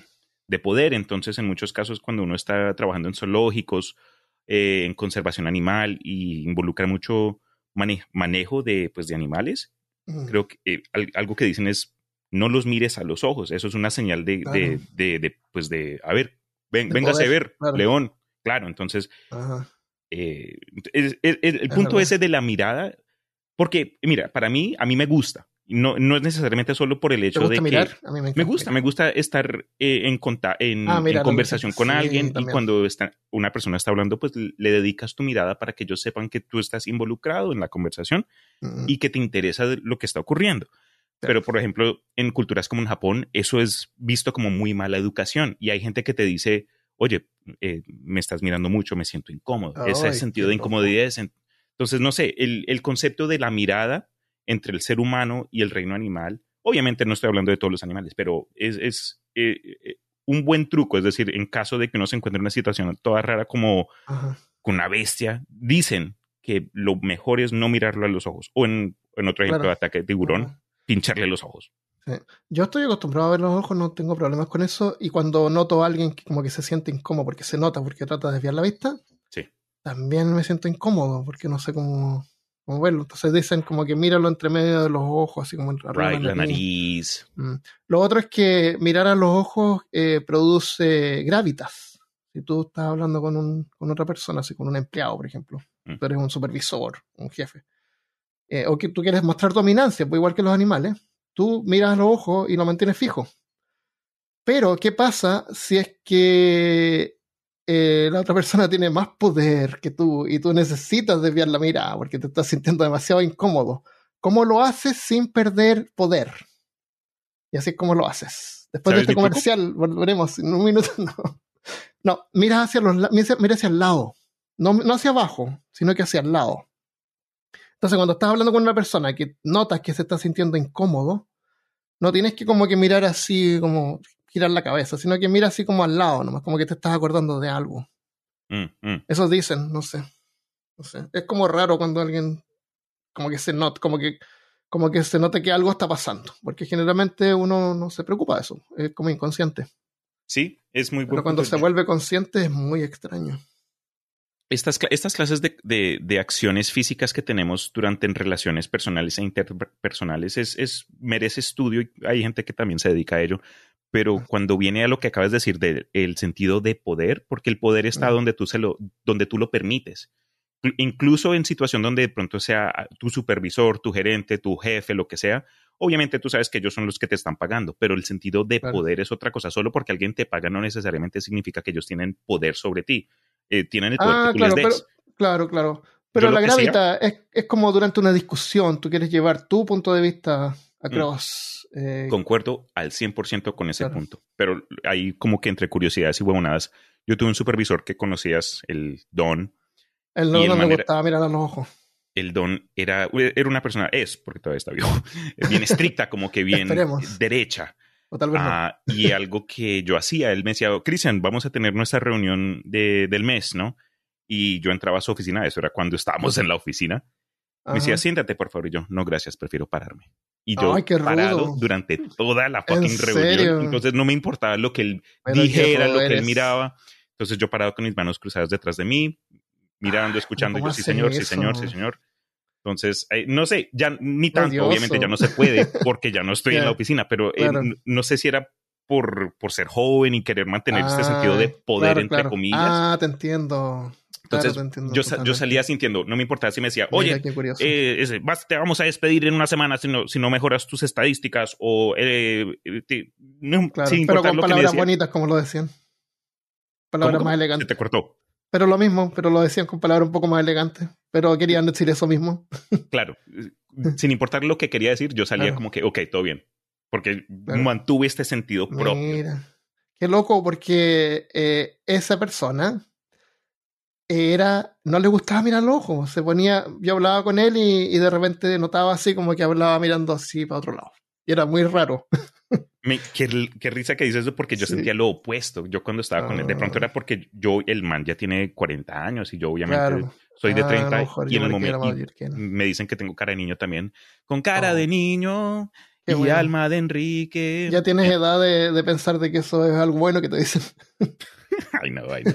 [SPEAKER 2] de, poder. Entonces, en muchos casos, cuando uno está trabajando en zoológicos, eh, en conservación animal y involucra mucho manejo de, pues, de animales, creo que eh, algo que dicen es no los mires a los ojos. Eso es una señal de, de, de, pues de, a ver, ven, véngase a ver, león. Claro, entonces, eh, el punto ese de la mirada, porque, mira, para mí, a mí me gusta. No, no es necesariamente solo por el hecho de que me, gusta, me gusta estar eh, en, en, ah, en, conversación con alguien y cuando está, una persona está hablando, pues le dedicas tu mirada para que ellos sepan que tú estás involucrado en la conversación y que te interesa lo que está ocurriendo. Pero, por ejemplo, en culturas como en Japón, eso es visto como muy mala educación y hay gente que te dice, oye, eh, me estás mirando mucho, me siento incómodo. Ese sentido de incomodidad. Entonces, no sé, el, el concepto de la mirada entre el ser humano y el reino animal. Obviamente no estoy hablando de todos los animales, pero es, eh, eh, un buen truco. Es decir, en caso de que uno se encuentre en una situación toda rara como con una bestia, dicen que lo mejor es no mirarlo a los ojos. O en, otro ejemplo de ataque de tiburón, pincharle los ojos.
[SPEAKER 1] Yo estoy acostumbrado a ver los ojos, no tengo problemas con eso. Y cuando noto a alguien que como que se siente incómodo porque se nota, porque trata de desviar la vista,
[SPEAKER 2] sí.
[SPEAKER 1] también me siento incómodo porque no sé cómo, como verlo. Entonces dicen como que míralo entre medio de los ojos, así como
[SPEAKER 2] right, la nariz.
[SPEAKER 1] Mm. Lo otro es que mirar a los ojos eh, produce gravitas. Si tú estás hablando con, un, con otra persona, así con un empleado, por ejemplo, mm. tú eres un supervisor, un jefe, eh, o que tú quieres mostrar dominancia, pues igual que los animales, tú miras los ojos y lo mantienes fijo. Pero, ¿qué pasa si es que eh, la otra persona [LAUGHS] tiene más poder que tú y tú necesitas desviar la mirada porque te estás sintiendo demasiado incómodo. ¿Cómo lo haces sin perder poder? Y así es como lo haces. Después de este comercial, volveremos en un minuto. No, [LAUGHS] no mira hacia, los, mira hacia el lado. No, no hacia abajo, sino que hacia el lado. Entonces, cuando estás hablando con una persona que notas que se está sintiendo incómodo, no tienes que como que mirar así como girar la cabeza, sino que mira así como al lado, nomás como que te estás acordando de algo. Mm, mm. Eso dicen, no sé. No sé. Es como raro cuando alguien como que se nota, como que como que se note que algo está pasando, porque generalmente uno no se preocupa de eso, es como inconsciente.
[SPEAKER 2] Sí, es muy
[SPEAKER 1] Pero cuando se vuelve consciente es muy extraño.
[SPEAKER 2] Estas, estas clases de, de, de, acciones físicas que tenemos durante en relaciones personales e interpersonales es, es, merece estudio y hay gente que también se dedica a ello. Pero cuando viene a lo que acabas de decir del el sentido de poder, porque el poder está donde tú, se lo, donde tú lo permites incluso en situación donde de pronto sea tu supervisor, tu gerente, tu jefe, lo que sea, obviamente tú sabes que ellos son los que te están pagando, pero el sentido de poder es otra cosa. Solo porque alguien te paga no necesariamente significa que ellos tienen poder sobre ti. Eh, tienen el poder
[SPEAKER 1] ah,
[SPEAKER 2] que tú
[SPEAKER 1] claro,
[SPEAKER 2] les des.
[SPEAKER 1] Pero, claro, claro. Pero la gravita es, es, como durante una discusión, tú quieres llevar tu punto de vista across.
[SPEAKER 2] Mm. Eh, Concuerdo al 100% con ese claro. punto, pero hay como que entre curiosidades y huevonadas. Yo tuve un supervisor que conocías, el Don,
[SPEAKER 1] el don no me gustaba mirar a los ojos.
[SPEAKER 2] El don era, era una persona, es, porque todavía está vivo, [LAUGHS] bien estricta, como que bien derecha.
[SPEAKER 1] O tal vez no.
[SPEAKER 2] Ah, y algo que yo hacía, él me decía, Cristian, vamos a tener nuestra reunión de, del mes, ¿no? Y yo entraba a su oficina, eso era cuando estábamos en la oficina. Me decía, siéntate, por favor. Y yo, no, gracias, prefiero pararme. Y yo
[SPEAKER 1] Ay, qué
[SPEAKER 2] parado durante toda la fucking
[SPEAKER 1] ¿En
[SPEAKER 2] reunión.
[SPEAKER 1] serio?
[SPEAKER 2] Entonces no me importaba lo que él dijera, lo que él miraba. Entonces yo parado con mis manos cruzadas detrás de mí, mirando, escuchando, y
[SPEAKER 1] ¿cómo
[SPEAKER 2] yo, sí señor, sí
[SPEAKER 1] eso?
[SPEAKER 2] señor, sí señor. Entonces, eh, no sé, ya ni tanto, obviamente ya no se puede [LAUGHS] porque ya no estoy en la oficina, pero eh,
[SPEAKER 1] claro.
[SPEAKER 2] no sé si era por, por ser joven y querer mantener este sentido de
[SPEAKER 1] Ah,
[SPEAKER 2] poder,
[SPEAKER 1] claro,
[SPEAKER 2] entre
[SPEAKER 1] claro.
[SPEAKER 2] comillas.
[SPEAKER 1] Ah, te entiendo.
[SPEAKER 2] Entonces,
[SPEAKER 1] Claro, entiendo
[SPEAKER 2] yo, yo salía sintiendo, no me importaba si me decía, oye, eh, ese, vas- te vamos a despedir en una semana si no, si no mejoras tus estadísticas o eh, te- no,
[SPEAKER 1] Claro,
[SPEAKER 2] sin
[SPEAKER 1] pero con palabras bonitas, como lo decían.
[SPEAKER 2] ¿Cómo,
[SPEAKER 1] Palabras
[SPEAKER 2] cómo?
[SPEAKER 1] más
[SPEAKER 2] Se
[SPEAKER 1] elegantes.
[SPEAKER 2] te cortó.
[SPEAKER 1] Pero lo mismo, pero lo decían con palabras un poco más elegantes. Pero querían decir eso mismo. [LAUGHS]
[SPEAKER 2] Claro, sin importar lo que quería decir, yo salía
[SPEAKER 1] Claro.
[SPEAKER 2] como que, ok, todo bien. Porque
[SPEAKER 1] Claro.
[SPEAKER 2] mantuve este sentido propio.
[SPEAKER 1] Mira. Qué loco, porque eh, esa persona era. No le gustaba mirar los ojos. Se ponía. Yo hablaba con él y, y de repente notaba así como que hablaba mirando así para otro lado. Y era muy raro. [LAUGHS]
[SPEAKER 2] Me- qué, qué risa que dices eso porque yo
[SPEAKER 1] Sí.
[SPEAKER 2] sentía lo opuesto. Yo cuando estaba con él, de pronto
[SPEAKER 1] Ah.
[SPEAKER 2] era porque yo, el man ya tiene 40 años y yo obviamente
[SPEAKER 1] Claro.
[SPEAKER 2] soy de
[SPEAKER 1] Ah, a
[SPEAKER 2] 30
[SPEAKER 1] lo mejor
[SPEAKER 2] y en el momento me dicen que tengo cara de niño también. Con cara
[SPEAKER 1] Oh.
[SPEAKER 2] de niño
[SPEAKER 1] Qué
[SPEAKER 2] y
[SPEAKER 1] bueno.
[SPEAKER 2] alma de Enrique.
[SPEAKER 1] Ya tienes edad de, de pensar de que eso es algo bueno que te dicen. [LAUGHS]
[SPEAKER 2] Ay, no, ay, no.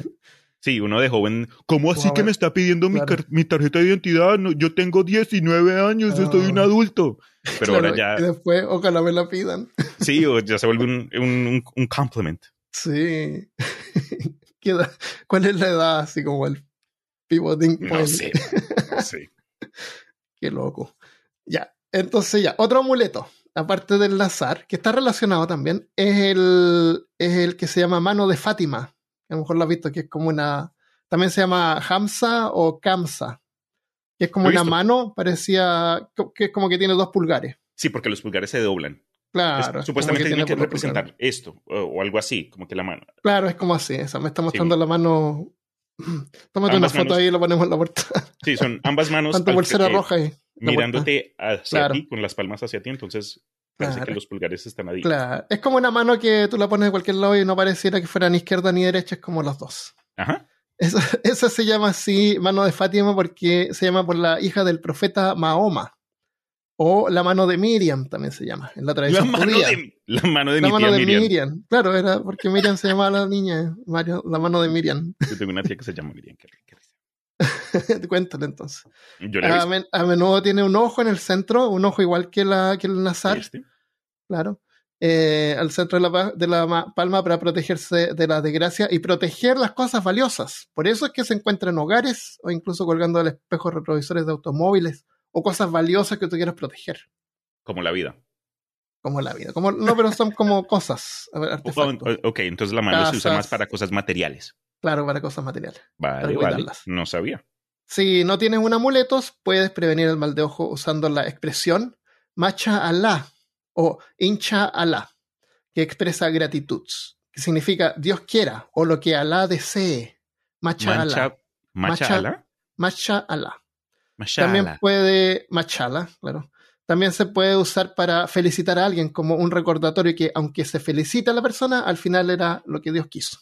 [SPEAKER 2] Sí, uno de joven. ¿Cómo así
[SPEAKER 1] Wow,
[SPEAKER 2] que me está pidiendo mi,
[SPEAKER 1] claro.
[SPEAKER 2] car- mi tarjeta de identidad? No, yo tengo 19 años, yo soy un
[SPEAKER 1] Ah.
[SPEAKER 2] adulto. [LAUGHS] Pero
[SPEAKER 1] Claro,
[SPEAKER 2] ahora ya,
[SPEAKER 1] Y después, ojalá me la pidan.
[SPEAKER 2] sí, o ya se vuelve un, un, un, compliment.
[SPEAKER 1] Sí. [LAUGHS] ¿Cuál es la edad? Así como el pivoting
[SPEAKER 2] No
[SPEAKER 1] point.
[SPEAKER 2] sé, [LAUGHS] no sé.
[SPEAKER 1] Qué loco. Ya. Entonces, ya. Otro amuleto, aparte del azar, que está relacionado también, es el, es el que se llama mano de Fátima. A lo mejor lo has visto, que es como una. También se llama Hamza o Kamsa. Que es como una mano, parecía. que es como que tiene dos pulgares.
[SPEAKER 2] Sí, porque los pulgares se doblan.
[SPEAKER 1] Claro. es
[SPEAKER 2] supuestamente tiene que representar
[SPEAKER 1] pulgares.
[SPEAKER 2] esto o, o algo así, como que la mano.
[SPEAKER 1] Claro, es como así. Esa me está mostrando
[SPEAKER 2] Sí.
[SPEAKER 1] la mano. [CLEARS THROAT] Tómate una
[SPEAKER 2] Ambas
[SPEAKER 1] foto
[SPEAKER 2] manos.
[SPEAKER 1] ahí y lo ponemos en la puerta.
[SPEAKER 2] Sí, son ambas manos
[SPEAKER 1] Tanto
[SPEAKER 2] eh,
[SPEAKER 1] roja ahí.
[SPEAKER 2] mirándote hacia
[SPEAKER 1] Claro.
[SPEAKER 2] ti, con las palmas hacia ti, entonces parece
[SPEAKER 1] Claro.
[SPEAKER 2] que los pulgares están.
[SPEAKER 1] Claro. Es como una mano que tú la pones de cualquier lado y no pareciera que fuera ni izquierda ni derecha, es como las dos.
[SPEAKER 2] Ajá.
[SPEAKER 1] Esa, [LAUGHS] esa se llama así, mano de Fátima, porque se llama por la hija del profeta Mahoma. O la mano de Miriam también se llama, en la
[SPEAKER 2] La
[SPEAKER 1] tradición
[SPEAKER 2] mano,
[SPEAKER 1] judía.
[SPEAKER 2] de, la mano de
[SPEAKER 1] la
[SPEAKER 2] mi
[SPEAKER 1] mano
[SPEAKER 2] tía
[SPEAKER 1] de
[SPEAKER 2] Miriam.
[SPEAKER 1] Miriam. Claro, era porque Miriam se llamaba la niña, Mario, la mano de Miriam.
[SPEAKER 2] Yo tengo una tía que se llama Miriam. qué-. [LAUGHS]
[SPEAKER 1] Cuéntale entonces.
[SPEAKER 2] Yo la
[SPEAKER 1] A,
[SPEAKER 2] visto.
[SPEAKER 1] men- a menudo tiene un ojo en el centro, un ojo igual que, la, que el Nazar.
[SPEAKER 2] ¿Viste?
[SPEAKER 1] Claro, eh, al centro de la, de palma para protegerse de la desgracia y proteger las cosas valiosas. Por eso es que se encuentra en hogares o incluso colgando del espejo retrovisores de automóviles o cosas valiosas que tú quieras proteger,
[SPEAKER 2] Como la vida.
[SPEAKER 1] como la vida. Como, no, pero son como cosas, [LAUGHS] artefactos.
[SPEAKER 2] ok, entonces la mano se usa más para cosas materiales.
[SPEAKER 1] Claro, para cosas materiales.
[SPEAKER 2] Vale, vale. No sabía.
[SPEAKER 1] Si no tienes un amuletos, puedes prevenir el mal de ojo usando la expresión Macha Alá o Incha Alá, que expresa gratitud, que significa Dios quiera o lo que Alá desee. Macha Alá. Macha-
[SPEAKER 2] machala.
[SPEAKER 1] Macha Alá. También puede, machala, claro. También se puede usar para felicitar a alguien como un recordatorio que aunque se felicita a la persona, al final era lo que Dios quiso.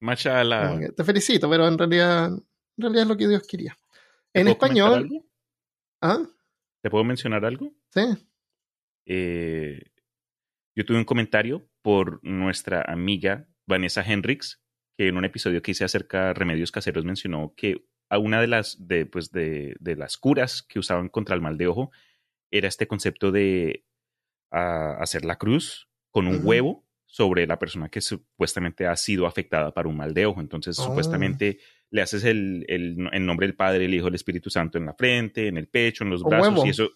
[SPEAKER 2] Machala.
[SPEAKER 1] Te felicito, pero en realidad, en realidad es lo que Dios quería.
[SPEAKER 2] ¿Te
[SPEAKER 1] En español? ¿ah?
[SPEAKER 2] ¿Te puedo mencionar algo?
[SPEAKER 1] Sí.
[SPEAKER 2] Eh, yo tuve un comentario por nuestra amiga Vanessa Hendricks, que en un episodio que hice acerca de remedios caseros mencionó que a una de las, de, pues de, de las curas que usaban contra el mal de ojo era este concepto de ah, hacer la cruz con un huevo sobre la persona que supuestamente ha sido afectada por un mal de ojo. Entonces,
[SPEAKER 1] Oh.
[SPEAKER 2] supuestamente le haces el, el, el nombre del Padre, el Hijo, el Espíritu Santo en la frente, en el pecho, en los brazos,
[SPEAKER 1] huevo.
[SPEAKER 2] y eso,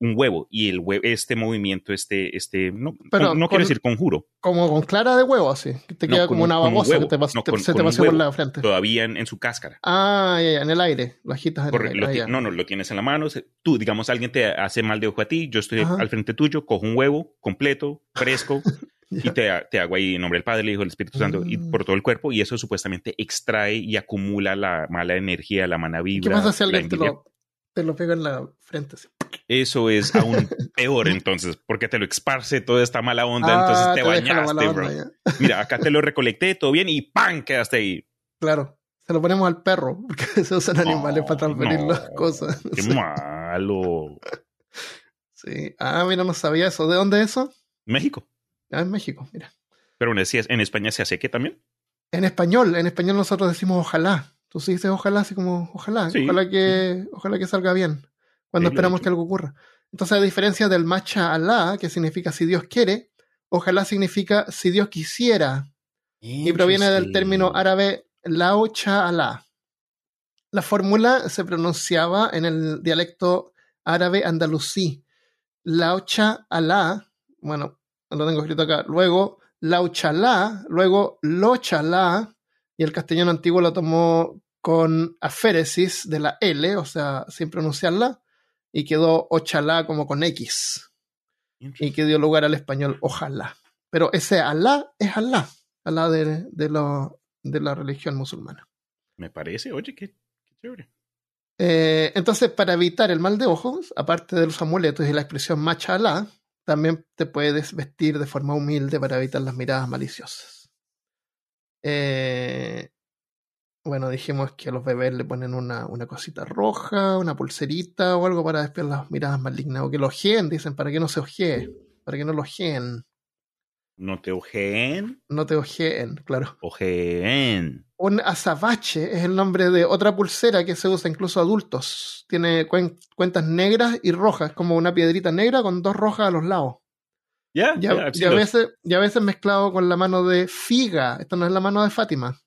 [SPEAKER 2] un huevo. Y el huevo, este movimiento, este, este, no,
[SPEAKER 1] Pero
[SPEAKER 2] no
[SPEAKER 1] con-
[SPEAKER 2] quiero decir conjuro,
[SPEAKER 1] Como con clara de huevo, así. Que te
[SPEAKER 2] No,
[SPEAKER 1] queda como
[SPEAKER 2] un-
[SPEAKER 1] una
[SPEAKER 2] un
[SPEAKER 1] babosa que te
[SPEAKER 2] No,
[SPEAKER 1] te-
[SPEAKER 2] con-
[SPEAKER 1] se te por la frente.
[SPEAKER 2] todavía en, en su cáscara.
[SPEAKER 1] Ah, ya, ya, en el aire. Lo agitas en
[SPEAKER 2] Corre-
[SPEAKER 1] el aire.
[SPEAKER 2] lo no, no, lo tienes en la mano. Tú, digamos, alguien te hace mal de ojo a ti, yo estoy
[SPEAKER 1] Ajá.
[SPEAKER 2] al frente tuyo, cojo un huevo completo, fresco, [LAUGHS] y te, te hago ahí en nombre del Padre, el Hijo, el Espíritu Santo, y
[SPEAKER 1] Mm.
[SPEAKER 2] por todo el cuerpo, y eso supuestamente extrae y acumula la mala energía, la mala vibra.
[SPEAKER 1] ¿Qué pasa si alguien te lo, te lo pega en la frente? así?
[SPEAKER 2] Eso es aún peor, entonces, porque te lo esparce toda esta mala onda,
[SPEAKER 1] Ah,
[SPEAKER 2] entonces te, bañaste, bro.
[SPEAKER 1] ya.
[SPEAKER 2] Mira, acá te lo recolecté, todo bien, y ¡pam! quedaste ahí.
[SPEAKER 1] Claro. Se lo ponemos al perro, porque [LAUGHS] se usan animales para transferir
[SPEAKER 2] no.
[SPEAKER 1] las cosas.
[SPEAKER 2] ¡Qué malo!
[SPEAKER 1] Sí. Ah, mira, no sabía eso. ¿De dónde es eso?
[SPEAKER 2] México.
[SPEAKER 1] Ah, en México, mira.
[SPEAKER 2] Pero en, en España se hace que también.
[SPEAKER 1] En español, en español nosotros decimos ojalá. Tú sí dices ojalá, así como ojalá,
[SPEAKER 2] Sí.
[SPEAKER 1] ojalá que, ojalá que salga bien. Cuando esperamos que algo ocurra. Entonces, a diferencia del macha alá, que significa si Dios quiere, ojalá significa si Dios quisiera. Y proviene del término árabe lao cha alá. La fórmula se pronunciaba en el dialecto árabe andalusí. Lao cha alá, bueno, lo tengo escrito acá. Luego lao chalá, luego lo chalá, y el castellano antiguo lo tomó con aféresis de la L, o sea, sin pronunciarla, y quedó ochalá como con X, y que dio lugar al español ojalá. Pero ese alá es alá, alá de, de, lo- de la religión musulmana.
[SPEAKER 2] Me parece, oye, qué, qué chévere.
[SPEAKER 1] Eh, entonces, para evitar el mal de ojos, aparte de los amuletos y la expresión macha alá, también te puedes vestir de forma humilde para evitar las miradas maliciosas. Eh, bueno, dijimos que a los bebés le ponen una, una cosita roja, una pulserita o algo para despejar las miradas malignas. O que lo ojeen, dicen, para que no se ojee, para que no lo ojeen.
[SPEAKER 2] No te ojeen,
[SPEAKER 1] No te ojeen, claro.
[SPEAKER 2] ojeen.
[SPEAKER 1] Un azabache es el nombre de otra pulsera que se usa incluso adultos. Tiene cuen- cuentas negras y rojas, como una piedrita negra con dos rojas a los lados.
[SPEAKER 2] Ya,
[SPEAKER 1] Y a,
[SPEAKER 2] ya, sí
[SPEAKER 1] y a veces, y a veces mezclado con la mano de Figa. Esta no es la mano de Fátima.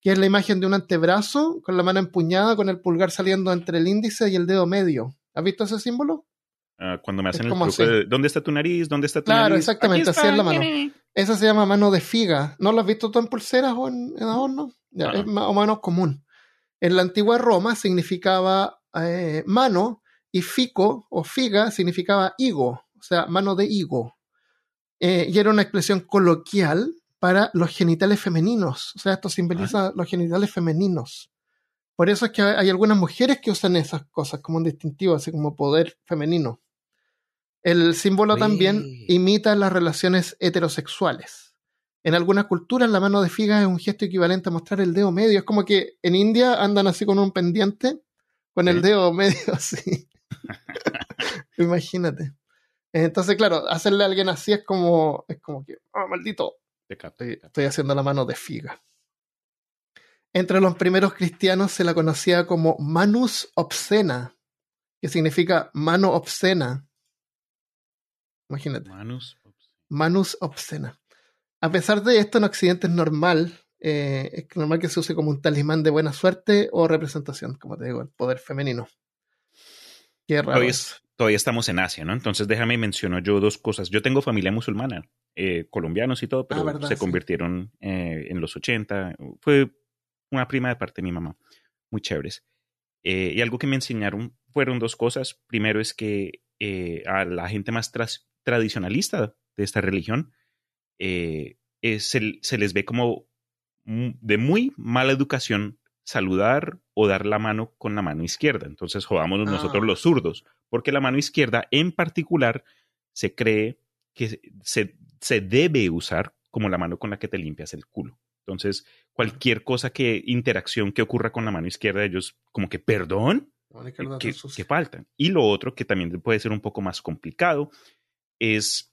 [SPEAKER 1] Que es la imagen de un antebrazo con la mano empuñada con el pulgar saliendo entre el índice y el dedo medio. ¿Has visto ese símbolo?
[SPEAKER 2] ah, cuando me
[SPEAKER 1] es
[SPEAKER 2] hacen el truco de ¿dónde está tu nariz? ¿Dónde está tu
[SPEAKER 1] Claro,
[SPEAKER 2] nariz?
[SPEAKER 1] exactamente,
[SPEAKER 2] Aquí
[SPEAKER 1] así es la mano. Esa se llama mano de figa. ¿No lo has visto tú en pulseras o en, en? Ya,
[SPEAKER 2] Ah.
[SPEAKER 1] Es más o menos común. En la antigua Roma significaba eh, mano y fico o figa significaba higo, o sea, mano de higo. Eh, y era una expresión coloquial para los genitales femeninos. O sea, esto simboliza los genitales femeninos. Por eso es que hay algunas mujeres que usan esas cosas como un distintivo, así como poder femenino. El símbolo también imita las relaciones heterosexuales. En algunas culturas la mano de figa es un gesto equivalente a mostrar el dedo medio. Es como que en India andan así con un pendiente, con el dedo medio [LAUGHS] así. Imagínate. Entonces, claro, hacerle a alguien así es como, es como que, oh, maldito, estoy, haciendo la mano de figa. Entre los primeros cristianos se la conocía como manus obscena, que significa mano obscena. Imagínate,
[SPEAKER 2] Manos.
[SPEAKER 1] manus obscena. A pesar de esto, en Occidente es normal, eh, es normal que se use como un talismán de buena suerte o representación, como te digo, el poder femenino. Qué raro. Es.
[SPEAKER 2] Todavía estamos en Asia, ¿no? Entonces déjame mencionar yo dos cosas. Yo tengo familia musulmana, eh, colombianos y todo, pero
[SPEAKER 1] Ah, verdad,
[SPEAKER 2] se
[SPEAKER 1] sí.
[SPEAKER 2] convirtieron eh, en los 80. Fue una prima de parte de mi mamá. Muy chéveres. Eh, y algo que me enseñaron fueron dos cosas. Primero es que a la gente más tradicionalista de esta religión se, se les ve como de muy mala educación saludar o dar la mano con la mano izquierda. Entonces jodámonos
[SPEAKER 1] Ah.
[SPEAKER 2] nosotros los zurdos, porque la mano izquierda en particular se cree que se, se debe usar como la mano con la que te limpias el culo. Entonces, cualquier cosa que, interacción que ocurra con la mano izquierda, ellos como que, perdón, que, que faltan. Y lo otro, que también puede ser un poco más complicado, es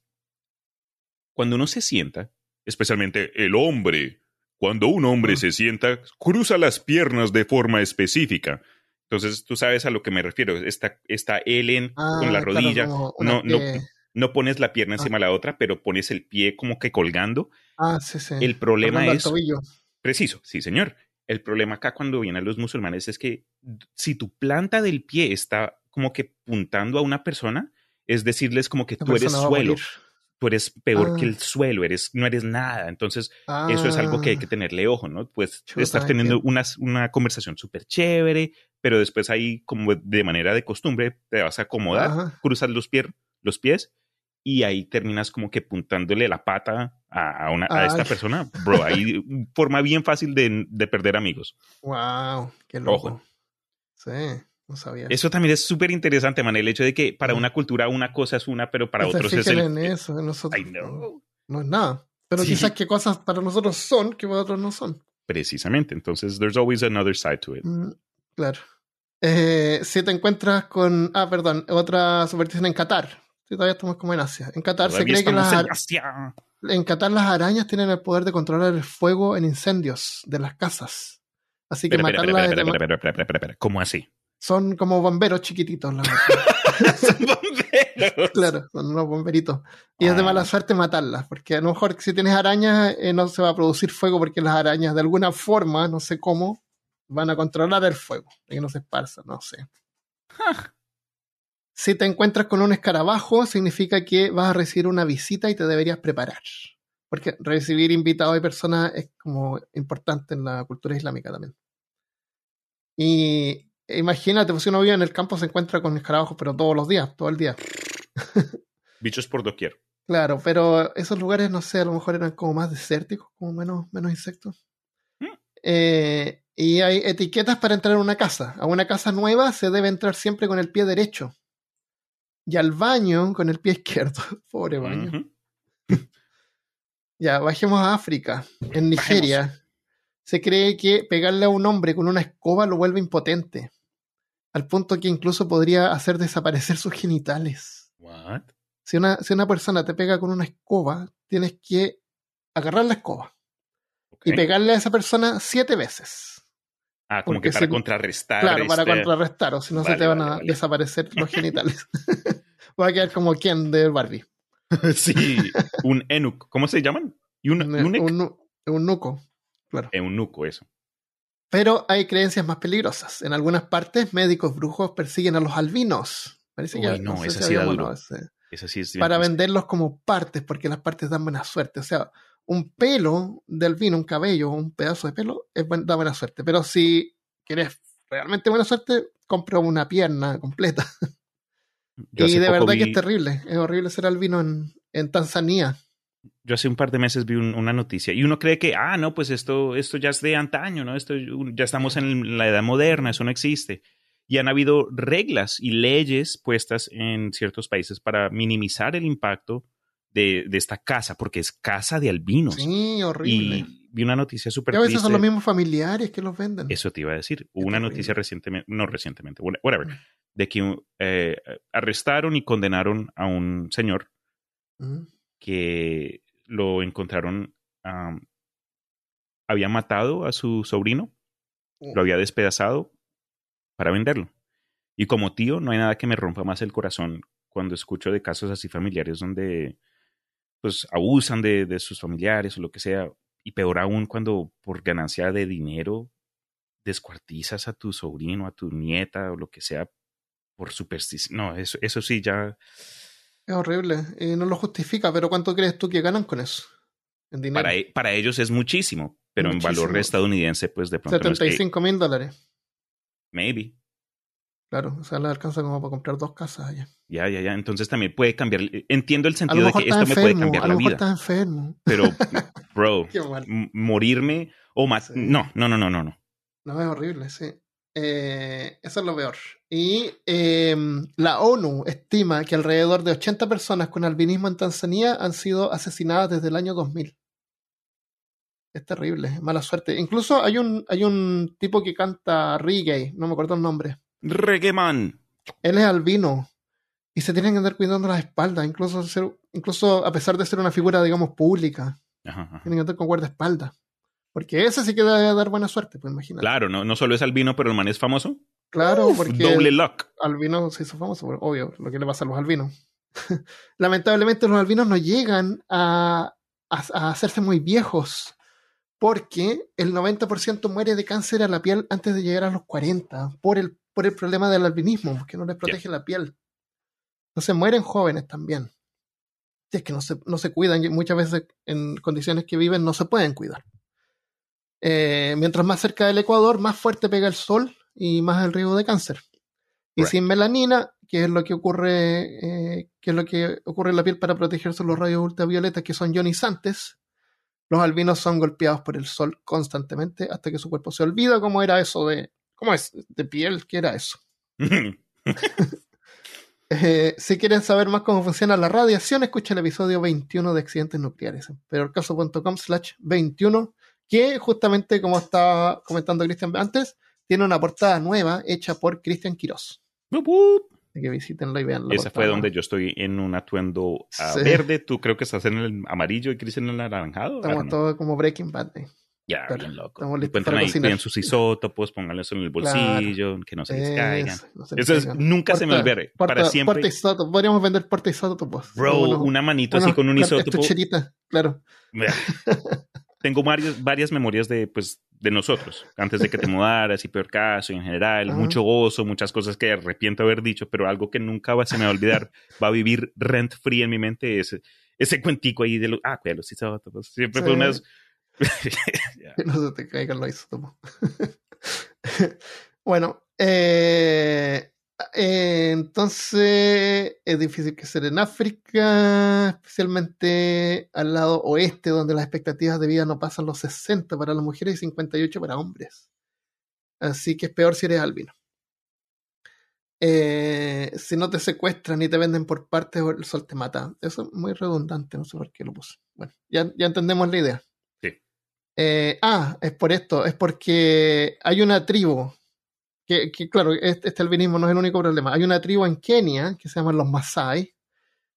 [SPEAKER 2] cuando uno se sienta, especialmente el hombre, cuando un hombre se sienta, cruza las piernas de forma específica. Entonces, tú sabes a lo que me refiero. Está, está Ellen con la ah, rodilla. no, no, no pones la pierna ah. encima de la otra, pero pones el pie como que colgando.
[SPEAKER 1] Ah, sí, sí.
[SPEAKER 2] El problema es. Preciso, sí, señor. El problema acá cuando vienen los musulmanes es que si tu planta del pie está como que puntando a una persona, es decirles como que tú eres suelo tú eres peor que ah. el suelo, eres, no eres nada. Entonces, eso es algo que hay que ah. tenerle ojo, ¿no? Pues estás teniendo una, una conversación súper chévere, pero después ahí, como de manera de costumbre, te vas a acomodar, cruzas los, pies, los pies y ahí terminas como que puntándole la pata a, una, a esta persona. Bro, ahí [LAUGHS] forma bien fácil de, de perder amigos.
[SPEAKER 1] Wow, qué loco. Sí. No sabía.
[SPEAKER 2] Eso también es súper interesante, man. El hecho de que para una cultura una cosa es una, pero para otros es el.
[SPEAKER 1] En eso, nosotros, no, es nada. Pero quizás qué cosas para nosotros son que para otros no son.
[SPEAKER 2] Precisamente. Entonces, there's always another side to it.
[SPEAKER 1] Mm, claro. Eh, si te encuentras con. Ah, perdón. Otra superstición en Qatar. Si todavía estamos como en Asia. En Qatar se cree que las. En, en Qatar las arañas tienen el poder de controlar el fuego en incendios de las casas. Así que matarlas.
[SPEAKER 2] ¿Cómo así?
[SPEAKER 1] Son como bomberos chiquititos. La [LAUGHS]
[SPEAKER 2] son bomberos.
[SPEAKER 1] Claro, son unos bomberitos. Y es de mala ah. suerte matarlas, porque a lo mejor si tienes arañas eh, no se va a producir fuego porque las arañas de alguna forma, no sé cómo, van a controlar el fuego, y que no se esparza, no sé. Si te encuentras con un escarabajo, significa que vas a recibir una visita y te deberías preparar. Porque recibir invitados y personas es como importante en la cultura islámica también. Y imagínate, pues si uno vive en el campo se encuentra con escarabajos, pero todos los días, todo el día. [LAUGHS]
[SPEAKER 2] Bichos por doquier.
[SPEAKER 1] Claro, pero esos lugares, no sé, a lo mejor eran como más desérticos, como menos, menos insectos. Mm. Eh, y hay etiquetas para entrar a una casa. A una casa nueva se debe entrar siempre con el pie derecho. Y al baño con el pie izquierdo. [LAUGHS] Pobre baño. [LAUGHS] ya, bajemos a África. En Nigeria se cree que pegarle a un hombre con una escoba lo vuelve impotente al punto que incluso podría hacer desaparecer [LAUGHS] sus genitales.
[SPEAKER 2] What?
[SPEAKER 1] Si una, si una persona te pega con una escoba, tienes que agarrar la escoba y pegarle a esa persona siete veces.
[SPEAKER 2] Ah, como que para contrarrestar.
[SPEAKER 1] Claro, para este contrarrestar, o si no se te van a desaparecer los [LAUGHS] genitales. [LAUGHS] Va a quedar como quien de Barbie.
[SPEAKER 2] sí, un enuc. ¿Cómo se llaman?
[SPEAKER 1] Un, un, un, nuco, claro.
[SPEAKER 2] Eunuco, eso.
[SPEAKER 1] Pero hay creencias más peligrosas. En algunas partes, médicos brujos persiguen a los albinos. Parece que
[SPEAKER 2] no, esa sí es
[SPEAKER 1] Para venderlos como partes, porque las partes dan buena suerte. O sea, un pelo de albino, un cabello, un pedazo de pelo, es da buena suerte. Pero si quieres realmente buena suerte, compra una pierna completa. y de verdad que es terrible. Es horrible ser albino en, en Tanzania
[SPEAKER 2] yo hace un par de meses vi una noticia y uno cree que, ah, no, pues esto, esto ya es de antaño, ¿no? Esto ya estamos en la edad moderna, eso no existe. Y han habido reglas y leyes puestas en ciertos países para minimizar el impacto de, de esta casa, porque es casa de albinos.
[SPEAKER 1] Sí, horrible.
[SPEAKER 2] Y vi una noticia súper
[SPEAKER 1] A veces son los mismos familiares que los venden.
[SPEAKER 2] Eso te iba a decir. Hubo una noticia recientemente, no recientemente, whatever, mm. de que eh, arrestaron y condenaron a un señor mm. Que lo encontraron, había matado a su sobrino, lo había despedazado para venderlo. Y como tío, no hay nada que me rompa más el corazón cuando escucho de casos así familiares donde pues abusan de, de sus familiares o lo que sea. Y peor aún cuando por ganancia de dinero descuartizas a tu sobrino, a tu nieta o lo que sea por superstición. No, eso, eso sí ya
[SPEAKER 1] es horrible. Y no lo justifica, pero ¿cuánto crees tú que ganan con eso?
[SPEAKER 2] En dinero. Para, e, para ellos es muchísimo, pero en valor estadounidense, pues de pronto.
[SPEAKER 1] 75 mil dólares.
[SPEAKER 2] Maybe.
[SPEAKER 1] Claro, o sea, le alcanza como para comprar dos casas allá.
[SPEAKER 2] Ya, ya, ya. Entonces también puede cambiar. Entiendo el sentido de que esto me puede cambiar a lo mejor
[SPEAKER 1] Estás enfermo.
[SPEAKER 2] Pero, [LAUGHS] bro, morirme o matar. No, no, no, no, no.
[SPEAKER 1] No, es horrible, sí. Eh, eso es lo peor. Y em, la ONU estima que alrededor de 80 personas con albinismo en Tanzania han sido asesinadas desde el año 2000. Es terrible, mala suerte. Incluso hay un, hay un tipo que canta reggae, no me acuerdo el nombre,
[SPEAKER 2] Reggaeman.
[SPEAKER 1] Él es albino y se tienen que andar cuidando las espaldas, incluso, ser, incluso a pesar de ser una figura, digamos, pública.
[SPEAKER 2] Ajá, ajá.
[SPEAKER 1] Tienen que andar con guardaespaldas. Porque ese sí que debe dar buena suerte, pues imagínate.
[SPEAKER 2] Claro, no, no solo es albino, pero el man es famoso.
[SPEAKER 1] Claro, porque
[SPEAKER 2] Doble luck.
[SPEAKER 1] albino se hizo famoso, obvio, lo que le pasa a los albinos. [LAUGHS] Lamentablemente los albinos no llegan a, a- a hacerse muy viejos, porque el 90% muere de cáncer a la piel antes de llegar a los 40, por el, por el problema del albinismo, porque no les protege la piel. Entonces mueren jóvenes también. Si es que no se, no se cuidan, y muchas veces en condiciones que viven no se pueden cuidar. Eh, mientras más cerca del Ecuador, más fuerte pega el sol y más el riesgo de cáncer. Y
[SPEAKER 2] Right.
[SPEAKER 1] sin melanina, que es lo que ocurre, eh, que es lo que ocurre en la piel para protegerse de los rayos ultravioletas que son ionizantes, los albinos son golpeados por el sol constantemente hasta que su cuerpo se olvida cómo era eso de, cómo es, de piel, qué era eso. [LAUGHS] Eh, si quieren saber más cómo funciona la radiación, escucha el episodio 21 de accidentes nucleares en peorcaso.com slash 21, que justamente como estaba comentando Cristian antes, tiene una portada nueva hecha por Cristian Quirós. Que visítenla y vean la
[SPEAKER 2] Esa fue donde yo estoy en un atuendo ah,
[SPEAKER 1] Sí.
[SPEAKER 2] verde. Tú creo que estás en el amarillo y Chris en el anaranjado.
[SPEAKER 1] Estamos todos como Breaking Bad. eh.
[SPEAKER 2] Ya,
[SPEAKER 1] claro,
[SPEAKER 2] bien loco.
[SPEAKER 1] estamos listos
[SPEAKER 2] Encuentran
[SPEAKER 1] para
[SPEAKER 2] ahí,
[SPEAKER 1] cocinar.
[SPEAKER 2] cuiden sus isótopos, pónganlos en el bolsillo, que no se les caigan.
[SPEAKER 1] Eso, no se les
[SPEAKER 2] Eso es, nunca se me
[SPEAKER 1] Porta-
[SPEAKER 2] olvide.
[SPEAKER 1] porta-
[SPEAKER 2] Para siempre.
[SPEAKER 1] porta isótopo. Podríamos vender porta isótopos.
[SPEAKER 2] Bro,
[SPEAKER 1] Unos-
[SPEAKER 2] una manito así con un isótopo.
[SPEAKER 1] claro. [LAUGHS]
[SPEAKER 2] Tengo varios, varias memorias de, pues, de nosotros, antes de que te [LAUGHS] mudaras y peor caso, y en general,
[SPEAKER 1] Ajá.
[SPEAKER 2] mucho gozo, muchas cosas que arrepiento haber dicho, pero algo que nunca va, se me va a olvidar, [LAUGHS] va a vivir rent free en mi mente, ese, ese cuentico ahí de los, ah, cuida los isótopos. Siempre fue unas... [LAUGHS]
[SPEAKER 1] Que no se te caigan los isótopos. bueno, eh, eh, entonces es difícil que ser en África, especialmente al lado oeste, donde las expectativas de vida no pasan los 60 para las mujeres y 58 para hombres. Así que es peor si eres albino. Eh, si no te secuestran y te venden por partes, el sol te mata. Eso es muy redundante, no sé por qué lo puse. Bueno, ya, ya entendemos la idea.
[SPEAKER 2] Sí.
[SPEAKER 1] Eh, ah, es por esto, es porque hay una tribu, que, que, claro, este, este albinismo no es el único problema. Hay una tribu en Kenia que se llaman los Masai,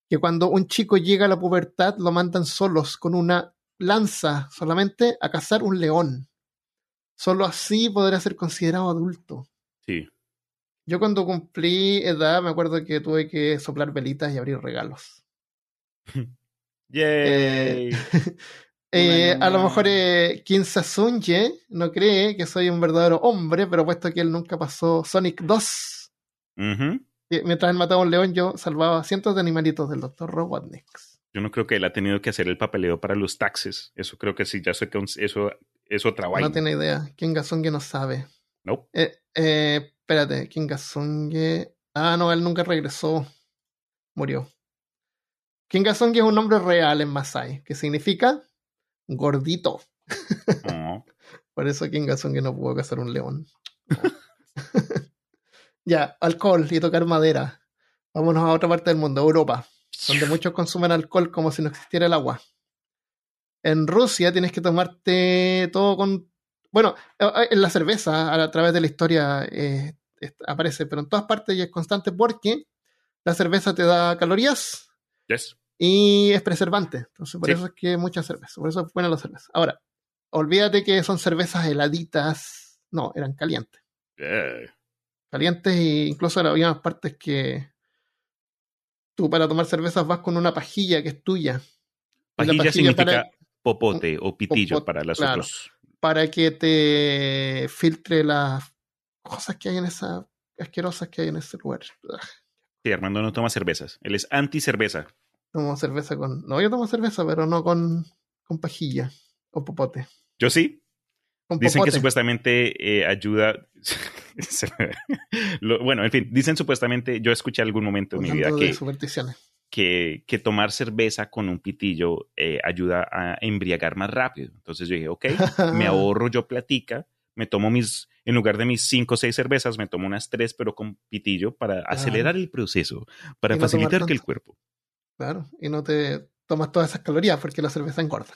[SPEAKER 1] que cuando un chico llega a la pubertad lo mandan solos con una lanza solamente a cazar un león. Solo así podrá ser considerado adulto.
[SPEAKER 2] Sí.
[SPEAKER 1] Yo cuando cumplí edad me acuerdo que tuve que soplar velitas y abrir regalos. [LAUGHS]
[SPEAKER 2] Yay.
[SPEAKER 1] Eh, [LAUGHS]
[SPEAKER 2] año
[SPEAKER 1] a lo mejor eh, Kim Sasunye no cree que soy un verdadero hombre, pero puesto que él nunca pasó Sonic 2,
[SPEAKER 2] Ujú.
[SPEAKER 1] eh, mientras él mataba a un león, yo salvaba cientos de animalitos del Dr. Robotnik.
[SPEAKER 2] Yo no creo que él ha tenido que hacer el papeleo para los taxes. Eso creo que sí, ya sé que un- eso es otra vaina.
[SPEAKER 1] No tiene idea. Kim Gasunge no sabe.
[SPEAKER 2] Nope.
[SPEAKER 1] Eh, eh, espérate, Kim Gasunge. Ah, no, él nunca regresó. Murió. Kim Gasunge es un nombre real en Masai, que significa gordito.
[SPEAKER 2] Oh.
[SPEAKER 1] Por eso Kim Gasunge no pudo cazar un león. [LAUGHS] ya, alcohol y tocar madera. Vámonos a otra parte del mundo, Europa, donde muchos consumen alcohol como si no existiera el agua. En Rusia tienes que tomarte todo con... Bueno, eh, en la cerveza a, través de la historia eh, aparece, pero en todas partes y es constante porque la cerveza te da calorías
[SPEAKER 2] Yes.
[SPEAKER 1] Y es preservante. Entonces, por
[SPEAKER 2] Sí.
[SPEAKER 1] eso es que mucha cerveza. Por eso es buena la cerveza. Ahora, olvídate que son cervezas heladitas. No, eran calientes.
[SPEAKER 2] Yeah.
[SPEAKER 1] Calientes e incluso había unas partes que tú para tomar cervezas vas con una pajilla que es tuya. Y la
[SPEAKER 2] Pajilla significa
[SPEAKER 1] para,
[SPEAKER 2] popote o pitillo
[SPEAKER 1] Popote,
[SPEAKER 2] para los
[SPEAKER 1] claro.
[SPEAKER 2] otros.
[SPEAKER 1] para que te filtre las cosas que hay en esa asquerosas que hay en ese lugar.
[SPEAKER 2] Sí, Armando no toma cervezas. Él es anti-cerveza.
[SPEAKER 1] Tomo cerveza con. No, yo tomo cerveza, pero no con, con pajilla o popote.
[SPEAKER 2] Yo sí.
[SPEAKER 1] Con
[SPEAKER 2] Dicen que supuestamente eh, ayuda. [LAUGHS] Lo- bueno, en fin, dicen supuestamente. Yo escuché algún momento en mi vida que, que, que tomar cerveza con un pitillo eh, ayuda a embriagar más rápido. Entonces yo dije, ok, me [LAUGHS] ahorro yo platica, me tomo mis, en lugar de mis cinco o seis cervezas, me tomo unas tres, pero con pitillo para acelerar el proceso, para facilitar que el cuerpo.
[SPEAKER 1] Claro, y no te tomas todas esas calorías porque la cerveza engorda.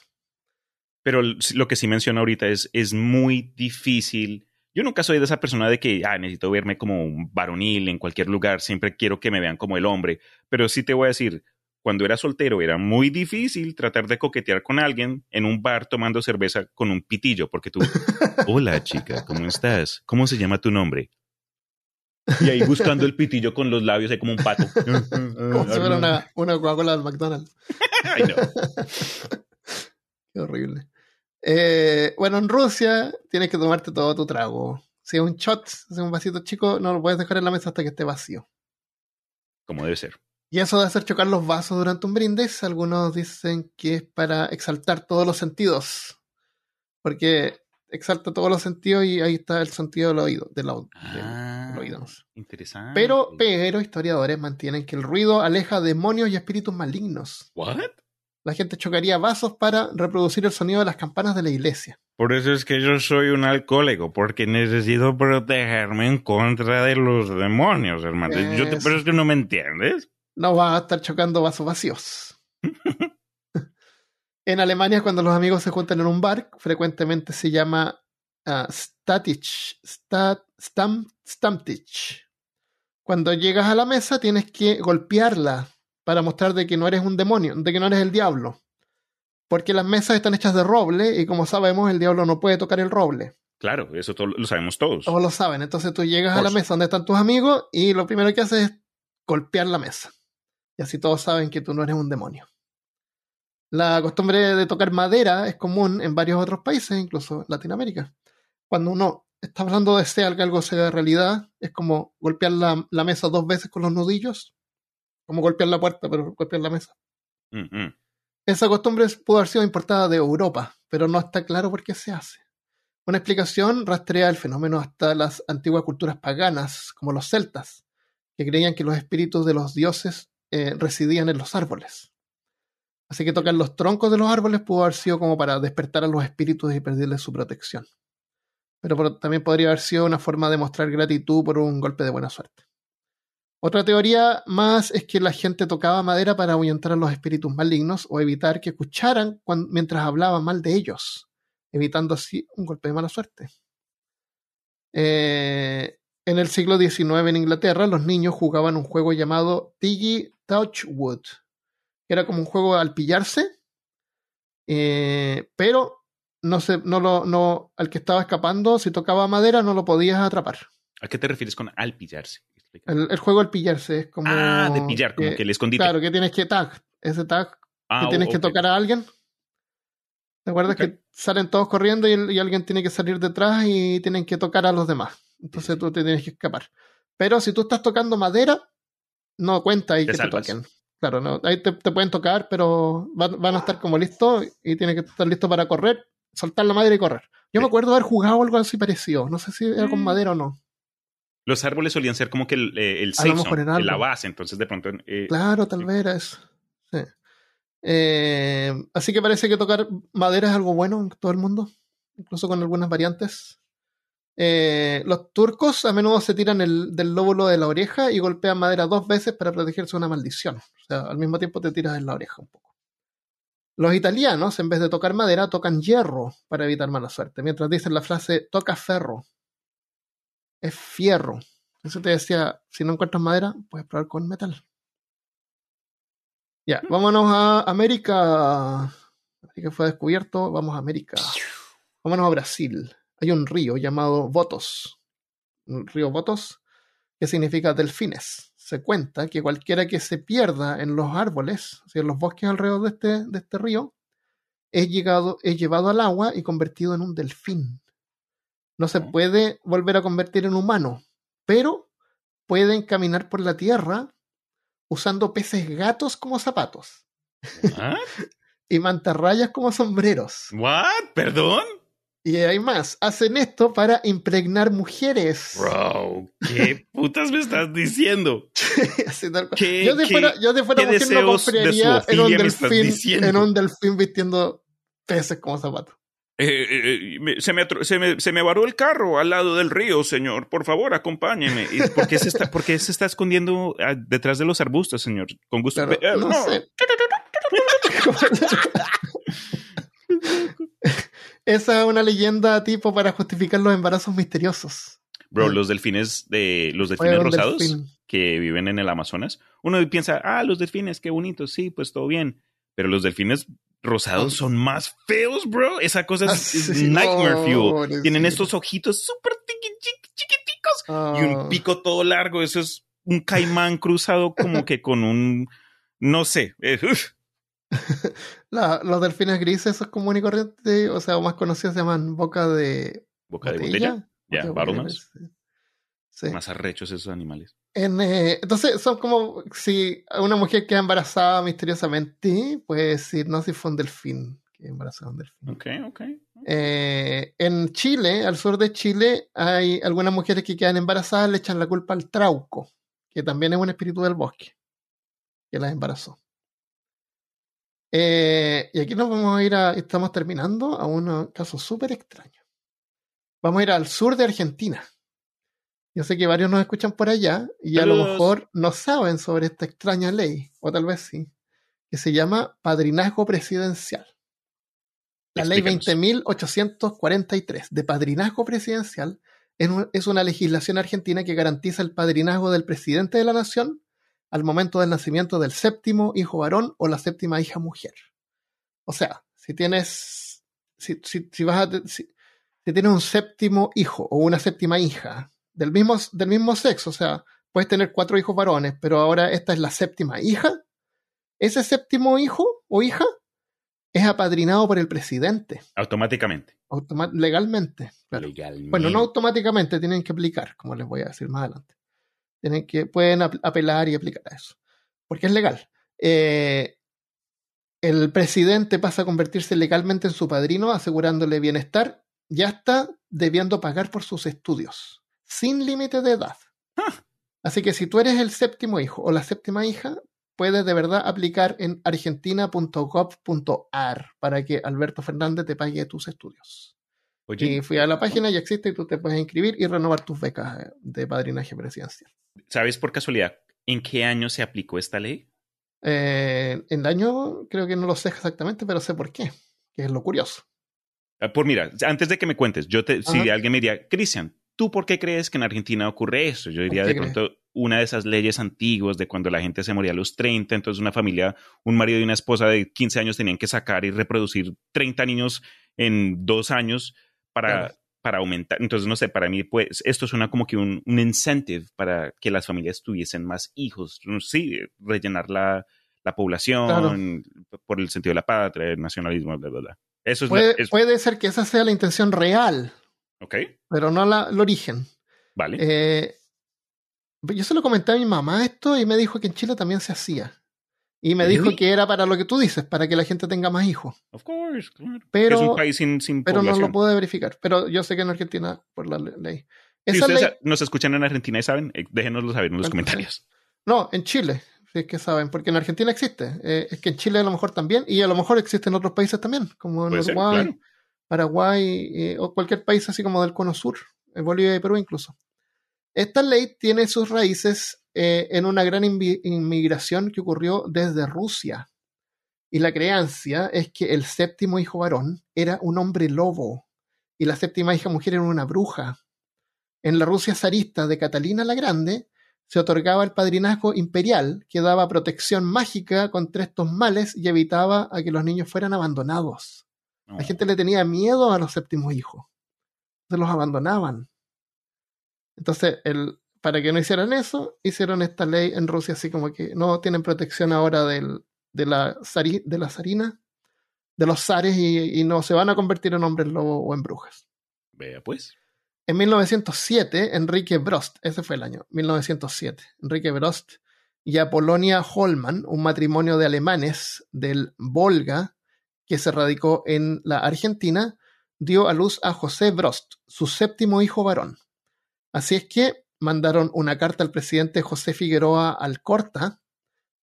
[SPEAKER 2] Pero lo que sí menciono ahorita es, es muy difícil Yo nunca soy de esa persona de que, ah, necesito verme como un varonil en cualquier lugar, siempre quiero que me vean como el hombre, pero sí te voy a decir, cuando era soltero era muy difícil tratar de coquetear con alguien en un bar tomando cerveza con un pitillo, porque tú, [LAUGHS] hola chica, ¿cómo estás? ¿Cómo se llama tu nombre? Y ahí buscando el pitillo con los labios, ahí como un pato.
[SPEAKER 1] como si fuera una, una Coca-Cola del McDonald's. Ay, no. [LAUGHS] Qué horrible. Eh, bueno, en Rusia tienes que tomarte todo tu trago. Si es un shot, si es un vasito chico, no lo puedes dejar en la mesa hasta que esté vacío.
[SPEAKER 2] Como debe ser.
[SPEAKER 1] Y eso de hacer chocar los vasos durante un brindis, algunos dicen que es para exaltar todos los sentidos. Porque exalta todos los sentidos y ahí está el sentido del oído. Del, ah, oído.
[SPEAKER 2] Interesante.
[SPEAKER 1] Pero, pero historiadores mantienen que el ruido aleja demonios y espíritus malignos.
[SPEAKER 2] ¿What?
[SPEAKER 1] La gente chocaría vasos para reproducir el sonido de las campanas de la iglesia.
[SPEAKER 2] Por eso es que yo soy un alcohólico, porque necesito protegerme en contra de los demonios, hermano. Yo te, pero es que no me entiendes
[SPEAKER 1] no va a estar chocando vasos vacíos. [LAUGHS] en Alemania, cuando los amigos se juntan en un bar, frecuentemente se llama uh, Statich, Stat. Cuando llegas a la mesa, tienes que golpearla para mostrar de que no eres un demonio, de que no eres el diablo. Porque las mesas están hechas de roble y como sabemos, el diablo no puede tocar el roble.
[SPEAKER 2] Claro, eso lo sabemos todos.
[SPEAKER 1] Todos lo saben. Entonces tú llegas a la mesa donde están tus amigos y lo primero que haces es golpear la mesa y así todos saben que tú no eres un demonio. La costumbre de tocar madera es común en varios otros países, incluso Latinoamérica. Cuando uno está hablando de ser que algo sea realidad, es como golpear la, mesa dos veces con los nudillos, como golpear la puerta, pero golpear la mesa. Esa costumbre pudo haber sido importada de Europa, pero no está claro por qué se hace. Una explicación rastrea el fenómeno hasta las antiguas culturas paganas, como los celtas, que creían que los espíritus de los dioses eh, residían en los árboles. Así que tocar los troncos de los árboles pudo haber sido como para despertar a los espíritus y pedirles su protección. Pero también podría haber sido una forma de mostrar gratitud por un golpe de buena suerte. Otra teoría más es que la gente tocaba madera para ahuyentar a los espíritus malignos o evitar que escucharan mientras hablaba mal de ellos, evitando así un golpe de mala suerte. Eh, en el siglo XIX en Inglaterra, los niños jugaban un juego llamado Tiggy Touchwood, que era como un juego al pillarse, eh, pero no se, no lo, no, al que estaba escapando, si tocaba madera, no lo podías atrapar.
[SPEAKER 2] ¿A qué te refieres con al pillarse?
[SPEAKER 1] El, juego al pillarse es como.
[SPEAKER 2] Ah, de pillar, como que, le escondite.
[SPEAKER 1] Claro, que tienes que tag, ese tag, ah, que tienes que tocar a alguien. ¿Te acuerdas que salen todos corriendo y, alguien tiene que salir detrás y tienen que tocar a los demás? Entonces tú te tienes que escapar. Pero si tú estás tocando madera, no cuenta ahí que te toquen. Claro, no, ahí te, pueden tocar, pero van, a estar como listos y tienes que estar listo para correr, soltar la madera y correr. Yo me acuerdo haber jugado algo así parecido. No sé si era con mm. madera o no.
[SPEAKER 2] Los árboles solían ser como que el, eh, el la base, entonces de pronto.
[SPEAKER 1] Eh, claro, tal vez era eso. Sí. Eh, así que parece que tocar madera es algo bueno en todo el mundo, incluso con algunas variantes. Eh, los turcos a menudo se tiran del lóbulo de la oreja y golpean madera dos veces para protegerse de una maldición. O sea, al mismo tiempo te tiras en la oreja un poco. Los italianos, en vez de tocar madera, tocan hierro para evitar mala suerte, mientras dicen la frase toca ferro. Es fierro. Eso te decía, si no encuentras madera, puedes probar con metal. Ya, vámonos a América. que fue descubierto, vamos a América. Vámonos a Brasil hay un río llamado Votos, un río Votos, que significa delfines. Se cuenta que cualquiera que se pierda en los árboles, o en los bosques alrededor de este, de este río, es, llegado, es llevado al agua y convertido en un delfín. No se puede volver a convertir en humano, pero pueden caminar por la tierra usando peces gatos como zapatos. [LAUGHS] y mantarrayas como sombreros.
[SPEAKER 2] ¿What? ¿Perdón?
[SPEAKER 1] Y hay más, hacen esto para impregnar mujeres.
[SPEAKER 2] Bro, ¿qué putas me estás diciendo? [LAUGHS]
[SPEAKER 1] yo de fuera, yo de fuera mujer no confiaría en un, delfín, en un delfín vistiendo peces como zapatos.
[SPEAKER 2] Eh, eh, eh se, me, se, me, se, me, varó el carro al lado del río, señor. Por favor, acompáñeme. ¿Por qué se está, por qué se está escondiendo ah, detrás de los arbustos, señor? Con gusto.
[SPEAKER 1] Claro, no, Sé. [LAUGHS] [LAUGHS] Esa es una leyenda tipo para justificar los embarazos misteriosos.
[SPEAKER 2] Bro, los delfines de los delfines rosados que viven en el Amazonas, uno piensa, ah, los delfines, qué bonitos, sí, pues todo bien. Pero los delfines rosados ah. son más feos, bro. Esa cosa es, ah, nightmare fuel. Tienen estos ojitos súper chiquiticos y un ah. pico todo largo. Eso es un caimán cruzado como que con un, no sé. [LAUGHS] Eh,
[SPEAKER 1] los delfines grises, esos comunes y corrientes, o sea, más conocidos se llaman boca de
[SPEAKER 2] boca de botella. Ya, sí. Más arrechos esos animales.
[SPEAKER 1] Eh, entonces, son como si una mujer queda embarazada misteriosamente, puede decir, no si fue un delfín que embarazó un delfín.
[SPEAKER 2] Ok, ok.
[SPEAKER 1] Eh, en Chile, al sur de Chile, hay algunas mujeres que quedan embarazadas, le echan la culpa al trauco, que también es un espíritu del bosque, que las embarazó. Eh, y aquí nos vamos a ir a, estamos terminando a un caso súper extraño. Vamos a ir al sur de Argentina. Yo sé que varios nos escuchan por allá y a lo mejor no saben sobre esta extraña ley, o tal vez sí, que se llama padrinazgo presidencial. La ley 20.843 de padrinazgo presidencial es una legislación argentina que garantiza el padrinazgo del presidente de la nación al momento del nacimiento del séptimo hijo varón o la séptima hija mujer. O sea, si tienes, si, si, vas a, si tienes un séptimo hijo o una séptima hija del mismo, del mismo sexo, o sea, puedes tener cuatro hijos varones, pero ahora esta es la séptima hija. Ese séptimo hijo o hija es apadrinado por el presidente.
[SPEAKER 2] Automáticamente.
[SPEAKER 1] legalmente, Bueno, no automáticamente, tienen que aplicar, como les voy a decir más adelante. Tienen que, pueden apelar y aplicar a eso. Porque es legal. Eh, el presidente pasa a convertirse legalmente en su padrino, asegurándole bienestar, ya está debiendo pagar por sus estudios sin límite de edad. Ah. Así que si tú eres el séptimo hijo o la séptima hija, puedes de verdad aplicar en argentina.gov.ar para que Alberto Fernández te pague tus estudios. Y fui a la página y existe y tú te puedes inscribir y renovar tus becas eh, de padrinaje presidencial.
[SPEAKER 2] ¿Sabes por casualidad en qué año se aplicó esta ley?
[SPEAKER 1] Eh, en el año creo que no lo sé exactamente, pero sé por qué, que es lo curioso.
[SPEAKER 2] Ah, por mira, antes de que me cuentes, yo te, si alguien me diría, Cristian, ¿Tú por qué crees que en Argentina ocurre eso? Yo diría de pronto una de esas leyes antiguas de cuando la gente se moría a los 30, entonces una familia, un marido y una esposa de 15 años tenían que sacar y reproducir 30 niños en dos años para, para aumentar. Entonces, no sé, para mí, pues esto suena como que un, un incentive para que las familias tuviesen más hijos. Sí, rellenar la, la población por el sentido de la patria, el nacionalismo, bla, bla, bla. Eso
[SPEAKER 1] es puede ser que esa sea la intención real
[SPEAKER 2] Ok.
[SPEAKER 1] Pero no la, el origen.
[SPEAKER 2] Vale.
[SPEAKER 1] Eh, yo se lo comenté a mi mamá esto y me dijo que en Chile también se hacía. Y me dijo que era para lo que tú dices, para que la gente tenga más hijos.
[SPEAKER 2] Of course,
[SPEAKER 1] Pero,
[SPEAKER 2] es un país sin, sin
[SPEAKER 1] Pero no lo pude verificar. Pero yo sé que en Argentina, por la ley.
[SPEAKER 2] si ustedes nos escuchan en Argentina y saben, eh, déjenoslo saber en los comentarios.
[SPEAKER 1] No, en Chile, si es que saben, porque en Argentina existe. Eh, es que en Chile a lo mejor también, y a lo mejor existe en otros países también, como en Uruguay. Paraguay eh, o cualquier país así como del cono sur, Bolivia y Perú incluso. Esta ley tiene sus raíces eh, en una gran inmigración que ocurrió desde Rusia. Y la creencia es que el séptimo hijo varón era un hombre lobo y la séptima hija mujer era una bruja. En la Rusia zarista de Catalina la Grande se otorgaba el padrinazgo imperial que daba protección mágica contra estos males y evitaba a que los niños fueran abandonados. La gente le tenía miedo a los séptimos hijos. Se los abandonaban. Entonces, el, para que no hicieran eso, hicieron esta ley en Rusia, así como que no tienen protección ahora del, de, la, de la zarina, de los zares, y, no se van a convertir en hombres lobo o en brujas.
[SPEAKER 2] Vea pues.
[SPEAKER 1] En 1907, Enrique Brost, ese fue el año, 1907, Enrique Brost y Apolonia Holman, un matrimonio de alemanes del Volga, que se radicó en la Argentina, dio a luz a José Brost, su séptimo hijo varón. Así es que mandaron una carta al presidente José Figueroa Alcorta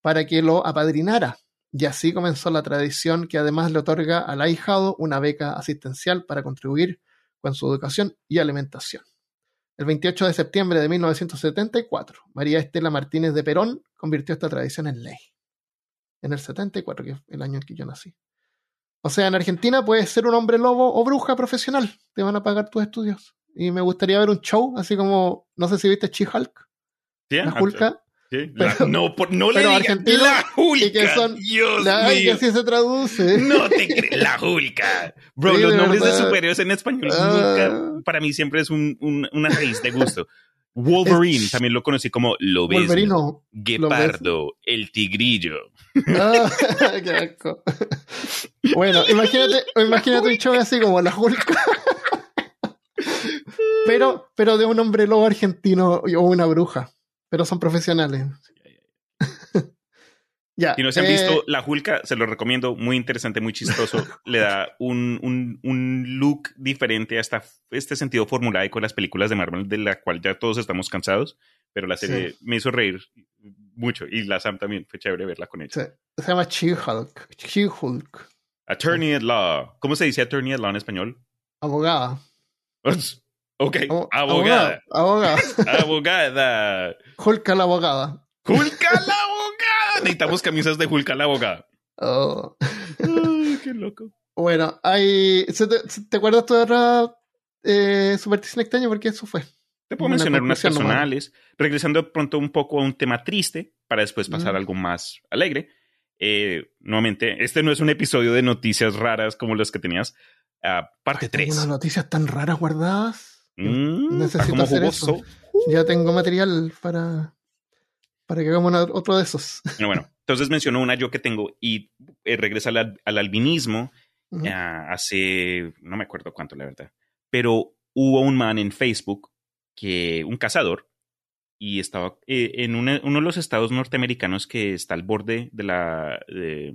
[SPEAKER 1] para que lo apadrinara. Y así comenzó la tradición que además le otorga al ahijado una beca asistencial para contribuir con su educación y alimentación. El 28 de septiembre de 1974, María Estela Martínez de Perón convirtió esta tradición en ley. En el 74, que es el año en que yo nací. O sea, en Argentina puedes ser un hombre lobo o bruja profesional. Te van a pagar tus estudios. Y me gustaría ver un show, así como, no sé si viste She-Hulk.
[SPEAKER 2] Sí,
[SPEAKER 1] La
[SPEAKER 2] ah,
[SPEAKER 1] Hulka.
[SPEAKER 2] sí, la-
[SPEAKER 1] pero-
[SPEAKER 2] no, por- no le
[SPEAKER 1] pero
[SPEAKER 2] digas
[SPEAKER 1] argentino,
[SPEAKER 2] la Hulka.
[SPEAKER 1] y que son-
[SPEAKER 2] Dios
[SPEAKER 1] La, ay, que
[SPEAKER 2] mío.
[SPEAKER 1] así se traduce.
[SPEAKER 2] No te crees, la Hulka. Bro,
[SPEAKER 1] Sí,
[SPEAKER 2] los
[SPEAKER 1] de
[SPEAKER 2] nombres de
[SPEAKER 1] verdad.
[SPEAKER 2] superhéroes en español
[SPEAKER 1] Ah.
[SPEAKER 2] nunca, para mí siempre es un- un- una raíz de gusto. Wolverine, también lo conocí como Lobezno,
[SPEAKER 1] Wolverino.
[SPEAKER 2] Guepardo, el tigrillo.
[SPEAKER 1] Ah, [LAUGHS] qué asco. Bueno, imagínate, imagínate un show así como la Hulk. Pero, pero de un hombre lobo argentino o una bruja. Pero son profesionales. [LAUGHS] ya.
[SPEAKER 2] Si no se han
[SPEAKER 1] eh,
[SPEAKER 2] visto La Hulka, se lo recomiendo, muy interesante, muy chistoso. [LAUGHS] Le da un, un- un look diferente hasta este sentido formulaico de las películas de Marvel, de la cual ya todos estamos cansados, pero la serie me hizo reír mucho y la Sam también, fue chévere verla con ella.
[SPEAKER 1] Se, se llama She-Hulk. She-Hulk.
[SPEAKER 2] Attorney at Law. ¿Cómo se dice Attorney at Law en español?
[SPEAKER 1] Abogada.
[SPEAKER 2] Ok,
[SPEAKER 1] Abo-
[SPEAKER 2] abogada.
[SPEAKER 1] Abogada.
[SPEAKER 2] Abogada.
[SPEAKER 1] Hulk a la abogada.
[SPEAKER 2] Hulka la abogada. Necesitamos camisas de Hulka la abogada.
[SPEAKER 1] Oh.
[SPEAKER 2] Ay, qué loco.
[SPEAKER 1] Bueno, hay. ¿se ¿Te, se- te acuerdas tu otra eh, superstición extraña? Porque eso fue.
[SPEAKER 2] Te puedo
[SPEAKER 1] Una
[SPEAKER 2] mencionar unas personales, regresando pronto un poco a un tema triste para después pasar
[SPEAKER 1] Mm.
[SPEAKER 2] a algo más alegre. Eh, nuevamente, este no es un episodio de noticias raras como los que tenías. Ah, parte
[SPEAKER 1] Tengo
[SPEAKER 2] 3.
[SPEAKER 1] unas noticias tan raras guardadas.
[SPEAKER 2] Mm,
[SPEAKER 1] necesito hacer
[SPEAKER 2] jugoso.
[SPEAKER 1] Ya tengo material para, para que hagamos otro de esos.
[SPEAKER 2] Bueno, [LAUGHS] bueno, entonces mencionó una yo que tengo y eh, regresa al, al- al albinismo ah, hace, no me acuerdo cuánto, la verdad, pero hubo un man en Facebook, que un cazador, y estaba eh, en una- uno de los estados norteamericanos que está al borde de la de,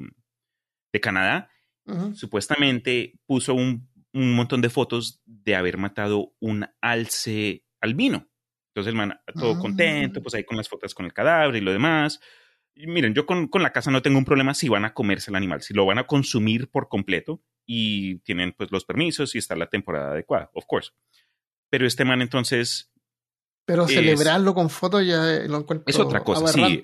[SPEAKER 2] de Canadá, supuestamente puso un, un montón de fotos de haber matado un alce albino. Entonces el man todo
[SPEAKER 1] Ah.
[SPEAKER 2] contento, pues ahí con las fotos con el cadáver y lo demás. Y miren, yo con, con la casa no tengo un problema si van a comerse el animal, si lo van a consumir por completo y tienen pues los permisos y está la temporada adecuada, of course. Pero este man entonces,
[SPEAKER 1] Pero
[SPEAKER 2] es-
[SPEAKER 1] celebrarlo con fotos ya eh, lo encuentro
[SPEAKER 2] Es otra cosa, sí.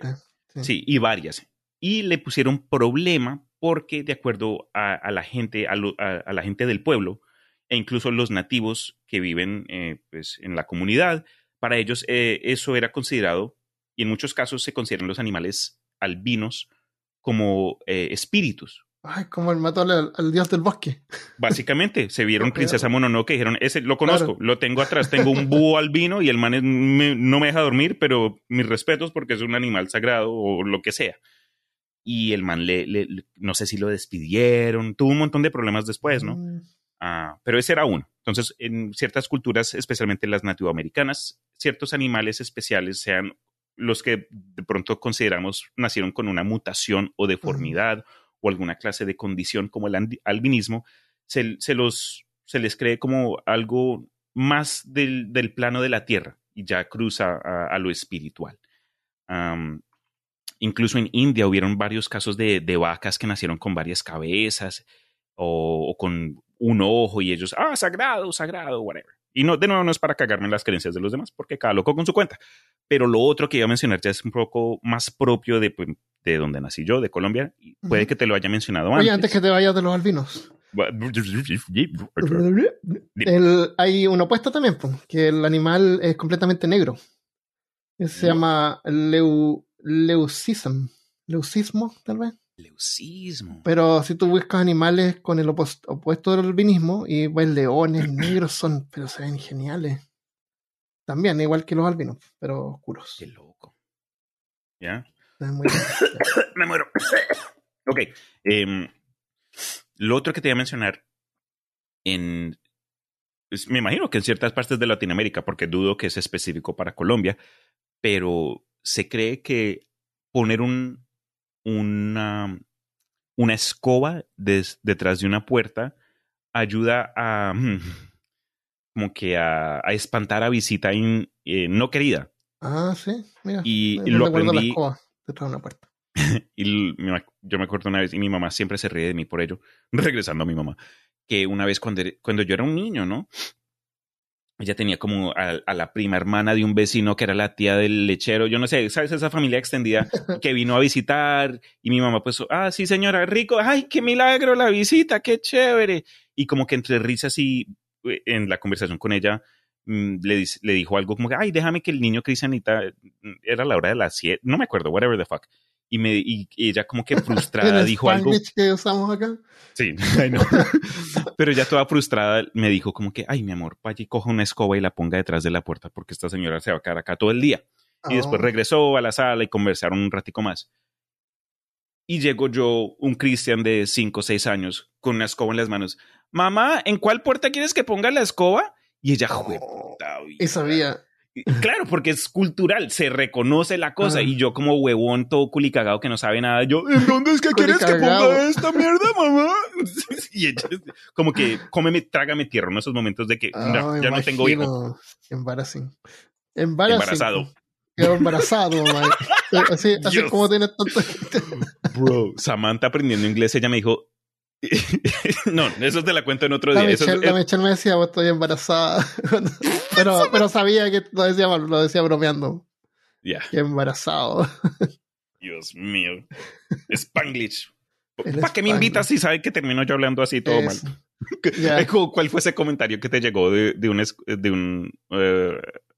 [SPEAKER 1] Sí.
[SPEAKER 2] sí, y varias. Y le pusieron problema porque de acuerdo a, a la gente, a, lo- a- a la gente del pueblo, e incluso los nativos que viven eh, pues, en la comunidad, para ellos eh, eso era considerado, y en muchos casos se consideran los animales albinos como eh, espíritus.
[SPEAKER 1] Ay, como el mató al, al dios del bosque. [LAUGHS]
[SPEAKER 2] Básicamente, se vieron Princesa. Mononoke y dijeron, ese lo conozco,
[SPEAKER 1] Claro.
[SPEAKER 2] lo tengo atrás, tengo un búho albino y el man es- me- no me deja dormir, pero mis respetos porque es un animal sagrado o lo que sea. Y el man le, le- le- no sé si lo despidieron, tuvo un montón de problemas después, ¿no?
[SPEAKER 1] Mm.
[SPEAKER 2] Ah, pero ese era uno. Entonces, en ciertas culturas, especialmente las nativoamericanas, ciertos animales especiales, sean los que de pronto consideramos nacieron con una mutación o deformidad o alguna clase de condición como el albinismo, se, se los, se les cree como algo más del, del plano de la tierra y ya cruza a, a lo espiritual. Am, incluso en India hubieron varios casos de, de vacas que nacieron con varias cabezas o, o con un ojo y ellos, ah, sagrado, sagrado, whatever. Y no, de nuevo, no es para cagarme en las creencias de los demás, porque cada loco con su cuenta. Pero lo otro que iba a mencionar ya es un poco más propio de, pues, de donde nací yo, de Colombia. y Puede
[SPEAKER 1] Ujú.
[SPEAKER 2] que te lo haya mencionado
[SPEAKER 1] Oye,
[SPEAKER 2] antes.
[SPEAKER 1] antes que te vayas de los albinos. El, hay un opuesto también, que el animal es completamente negro. Se
[SPEAKER 2] ¿No?
[SPEAKER 1] llama leu, leucism. Leucismo, tal vez.
[SPEAKER 2] Leucismo.
[SPEAKER 1] Pero si tú buscas animales con el opos- opuesto del albinismo y ves leones [CLEARS THROAT] negros, son, pero se ven geniales. También, igual que los albinos, pero oscuros.
[SPEAKER 2] Qué loco. ¿Ya?
[SPEAKER 1] Muy. [COUGHS]
[SPEAKER 2] Me muero. [COUGHS] ok. em, lo otro que te iba a mencionar, en, me imagino que en ciertas partes de Latinoamérica, porque dudo que es específico para Colombia, pero se cree que poner un, una, una escoba des- detrás de una puerta ayuda a mm, como que a, a espantar a visita in- eh, no querida.
[SPEAKER 1] Ah, sí, mira.
[SPEAKER 2] Y
[SPEAKER 1] me- me
[SPEAKER 2] lo
[SPEAKER 1] recuerdo la
[SPEAKER 2] aprendí-
[SPEAKER 1] escoba detrás de una puerta. [LAUGHS]
[SPEAKER 2] Y yo me acuerdo una vez, y mi mamá siempre se ríe de mí por ello, [LAUGHS] regresando a mi mamá, que una vez cuando, cuando yo era un niño, ¿no? Ella tenía como a, a, la prima hermana de un vecino que era la tía del lechero, yo no sé, ¿sabes? Esa familia extendida [LAUGHS] que vino a visitar y mi mamá pues, ah, sí señora, rico, ay, qué milagro la visita, qué chévere. Y como que entre risas y eh, en la conversación con ella mm, le, le, dijo algo como que, ay, déjame que el niño Cristianita, mm, era la hora de las siete, no me acuerdo, whatever the fuck y, me, y, ella como que [LAUGHS] frustrada dijo algo.
[SPEAKER 1] que usamos acá?
[SPEAKER 2] Sí, [LAUGHS] pero ella toda frustrada me dijo como que, ay, mi amor, vaya y coja una escoba y la ponga detrás de la puerta porque esta señora se va a quedar acá todo el día. Y después
[SPEAKER 1] Oh.
[SPEAKER 2] regresó a la sala y conversaron un ratico más. Y llegó yo, un Cristian de 5 o 6 años, con una escoba en las manos. Mamá, ¿en cuál puerta quieres que ponga la escoba? Y ella,
[SPEAKER 1] Oh,
[SPEAKER 2] "Jueputa,
[SPEAKER 1] Y sabía.
[SPEAKER 2] Claro, porque es cultural, se reconoce la cosa.
[SPEAKER 1] Ah.
[SPEAKER 2] Y yo, como huevón, todo culicagado que no sabe nada, yo, ¿en [LAUGHS] dónde es que quieres que ponga esta mierda, mamá? [LAUGHS] y ella, como que, cómeme, trágame tierra en esos momentos de que
[SPEAKER 1] Ah,
[SPEAKER 2] ya, no tengo hijo.
[SPEAKER 1] Embarrassing.
[SPEAKER 2] Embarazado.
[SPEAKER 1] Quedó embarazado, man. [LAUGHS] Así, así como tienes tanto.
[SPEAKER 2] Bro, Samantha aprendiendo inglés, ella me dijo, [LAUGHS] no, eso te la cuento en otro día.
[SPEAKER 1] La
[SPEAKER 2] Eso es-
[SPEAKER 1] Michelle, [LAUGHS] me decía, vos estoy embarazada. pero, pero sabía que lo decía, lo decía bromeando.
[SPEAKER 2] ya,
[SPEAKER 1] Que embarazado.
[SPEAKER 2] Dios mío. Spanglish. ¿Para qué me invitas si sabes que termino yo hablando así todo mal?
[SPEAKER 1] Eso. Ya.
[SPEAKER 2] Ay, [LAUGHS] ¿cu- ¿Cuál fue ese comentario que te llegó de, de un, de, un eh,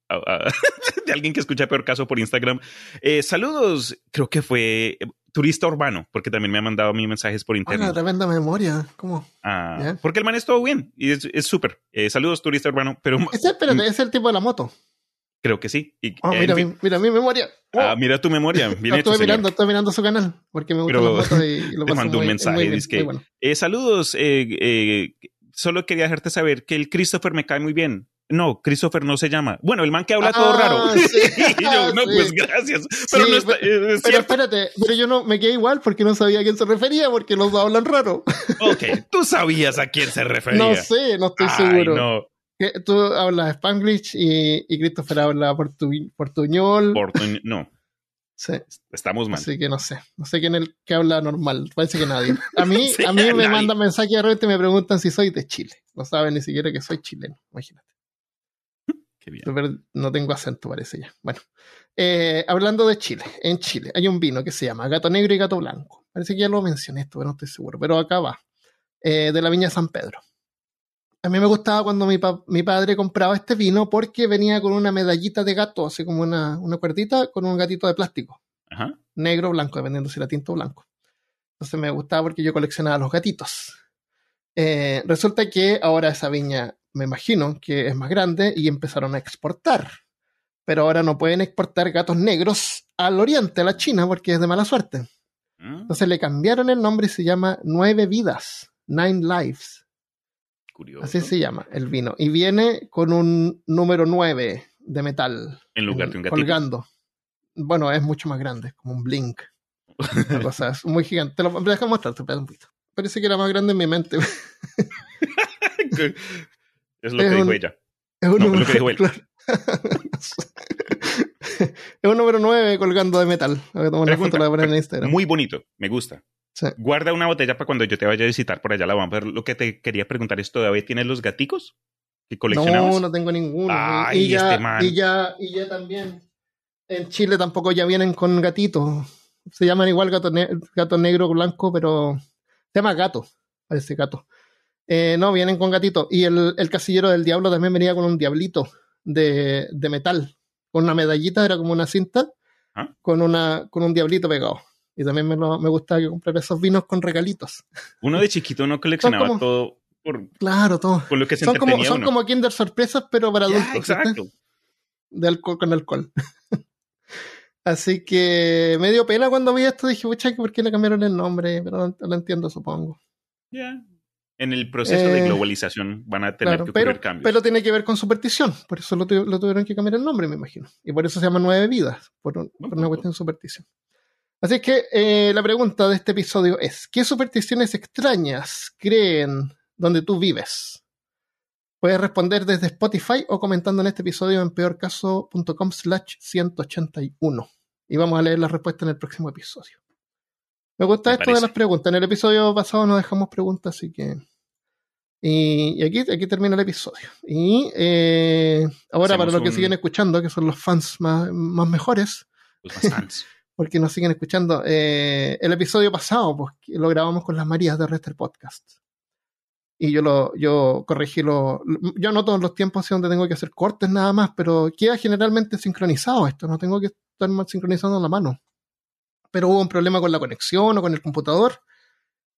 [SPEAKER 2] a- a- [LAUGHS] de alguien que escucha peor caso por Instagram? Eh, saludos, creo que fue eh, turista urbano, porque también me ha mandado mí mensajes por internet.
[SPEAKER 1] tremenda memoria. ¿Cómo?
[SPEAKER 2] Ah. Porque el man es todo bien y es súper. Eh, saludos, turista urbano, pero
[SPEAKER 1] Ese, espérate, ese es el tipo de la moto.
[SPEAKER 2] creo que sí. Y,
[SPEAKER 1] Oh, mira, mi, mira mi memoria. Oh,
[SPEAKER 2] Ah, mira tu memoria. [LAUGHS] Bien hecho, señor.
[SPEAKER 1] mirando, estoy mirando su canal. Porque me gustan
[SPEAKER 2] Pero
[SPEAKER 1] las motos y, y [LAUGHS] lo
[SPEAKER 2] te mandó un mensaje,
[SPEAKER 1] bien, bueno.
[SPEAKER 2] Eh, saludos. eh, eh, solo quería dejarte saber que el Christopher me cae muy bien. No, Christopher no se llama. Bueno, el man que habla todo
[SPEAKER 1] Ah,
[SPEAKER 2] raro.
[SPEAKER 1] sí. [LAUGHS]
[SPEAKER 2] y yo, no,
[SPEAKER 1] Sí.
[SPEAKER 2] pues gracias. Pero
[SPEAKER 1] Sí,
[SPEAKER 2] no está,
[SPEAKER 1] pero-
[SPEAKER 2] eh, es
[SPEAKER 1] Pero
[SPEAKER 2] cierto.
[SPEAKER 1] espérate, pero yo no me quedé igual porque no sabía a quién se refería porque los dos hablan raro. [LAUGHS]
[SPEAKER 2] Ok, tú sabías a quién se refería.
[SPEAKER 1] No sé, no estoy
[SPEAKER 2] Ay,
[SPEAKER 1] seguro.
[SPEAKER 2] no.
[SPEAKER 1] Tú hablas Spanglish y, y Christopher habla portu- portuñol.
[SPEAKER 2] Portuñ- no,
[SPEAKER 1] Sí,
[SPEAKER 2] estamos mal.
[SPEAKER 1] así que no sé. No sé quién es el que habla normal. Parece que nadie. A mí, [LAUGHS]
[SPEAKER 2] Sí,
[SPEAKER 1] a mí me mandan mensajes de repente y me preguntan si soy de Chile. No saben ni siquiera que soy chileno. Imagínate.
[SPEAKER 2] Qué bien.
[SPEAKER 1] Pero no tengo acento, parece ya. Bueno, eh, hablando de Chile, en Chile hay un vino que se llama Gato Negro y Gato Blanco. Parece que ya lo mencioné esto, pero no estoy seguro. Pero acá va. Eh, de la Viña San Pedro. A mí me gustaba cuando mi, pa- mi padre compraba este vino porque venía con una medallita de gato, así como una, una cuerdita con un gatito de plástico.
[SPEAKER 2] Ajá.
[SPEAKER 1] Negro o blanco, dependiendo si era tinto o blanco. Entonces me gustaba porque yo coleccionaba los gatitos. Eh, resulta que ahora esa viña, me imagino que es más grande y empezaron a exportar. Pero ahora no pueden exportar gatos negros al oriente, a la China, porque es de mala suerte.
[SPEAKER 2] Mm,
[SPEAKER 1] Entonces le cambiaron el nombre y se llama Nueve Vidas, Nine Lives.
[SPEAKER 2] Curioso.
[SPEAKER 1] Así se llama el vino. Y viene con un número 9 de metal.
[SPEAKER 2] En lugar
[SPEAKER 1] en-
[SPEAKER 2] de un gatito.
[SPEAKER 1] colgando. Bueno, es mucho más grande, como un blink. [LAUGHS] Una cosa es muy gigante. Te lo me deja mostrarte un poquito. Parece que era más grande en mi mente. [LAUGHS]
[SPEAKER 2] es lo que
[SPEAKER 1] Es
[SPEAKER 2] dijo
[SPEAKER 1] un-
[SPEAKER 2] ella.
[SPEAKER 1] Es un
[SPEAKER 2] No,
[SPEAKER 1] número,
[SPEAKER 2] lo que dijo él.
[SPEAKER 1] claro. [LAUGHS] es un número 9 colgando de metal.
[SPEAKER 2] Pregunta,
[SPEAKER 1] foto, en Instagram.
[SPEAKER 2] Muy bonito, me gusta.
[SPEAKER 1] Sí.
[SPEAKER 2] Guarda una botella para cuando yo te vaya a visitar por allá la vamos a ver. Lo que te quería preguntar es, ¿todavía tienes los gaticos que coleccionabas?
[SPEAKER 1] No, no tengo ninguno.
[SPEAKER 2] Ay,
[SPEAKER 1] y, ya,
[SPEAKER 2] este man.
[SPEAKER 1] y ya, y ya también. En Chile tampoco ya vienen con gatitos. Se llaman igual gato, ne- gato negro blanco, pero se llama gato. Parece gato. Eh, no, vienen con gatito. Y el, el casillero del diablo también venía con un diablito de, de metal. Con una medallita, era como una cinta,
[SPEAKER 2] ¿Ah?
[SPEAKER 1] con, una, con un diablito pegado. Y también me, lo- me gustaba que comprar esos vinos con regalitos.
[SPEAKER 2] Uno de chiquito no coleccionaba
[SPEAKER 1] como-
[SPEAKER 2] todo por,
[SPEAKER 1] Claro, todo.
[SPEAKER 2] por lo que se
[SPEAKER 1] Son como, son
[SPEAKER 2] uno.
[SPEAKER 1] como Kinder sorpresas, pero para adultos. ¿viste?
[SPEAKER 2] exacto.
[SPEAKER 1] de alcohol con alcohol. [LAUGHS] Así que me dio pena cuando vi esto. Dije, pucha, ¿por qué le cambiaron el nombre? Pero lo, lo entiendo, supongo.
[SPEAKER 2] Ya. En el proceso de
[SPEAKER 1] Eh,
[SPEAKER 2] globalización van a tener
[SPEAKER 1] Claro,
[SPEAKER 2] que ocurrir
[SPEAKER 1] pero,
[SPEAKER 2] cambios.
[SPEAKER 1] pero tiene que ver con superstición. Por eso lo tuvieron que cambiar el nombre, me imagino. Y por eso se llama Nueve Vidas, por, un- por una cuestión de superstición. Así que eh, la pregunta de este episodio es: ¿qué supersticiones extrañas creen donde tú vives? Puedes responder desde Spotify o comentando en este episodio en peorcaso.com slash 181. Y vamos a leer la respuesta en el próximo episodio. Me gusta
[SPEAKER 2] Me
[SPEAKER 1] esto
[SPEAKER 2] parece.
[SPEAKER 1] de las preguntas. En el episodio pasado no dejamos preguntas, así que Y, aquí, aquí termina el episodio. Y eh, ahora, para los que siguen escuchando, que son los fans más, más mejores,
[SPEAKER 2] los fans. [LAUGHS]
[SPEAKER 1] porque nos siguen escuchando, eh, el episodio pasado, pues lo grabamos con las Marías de Rester Podcast. Y yo lo, yo corregí lo, yo anoto los tiempos donde tengo que hacer cortes nada más, pero queda generalmente sincronizado esto, no tengo que estar más sincronizando la mano. Pero hubo un problema con la conexión o con el computador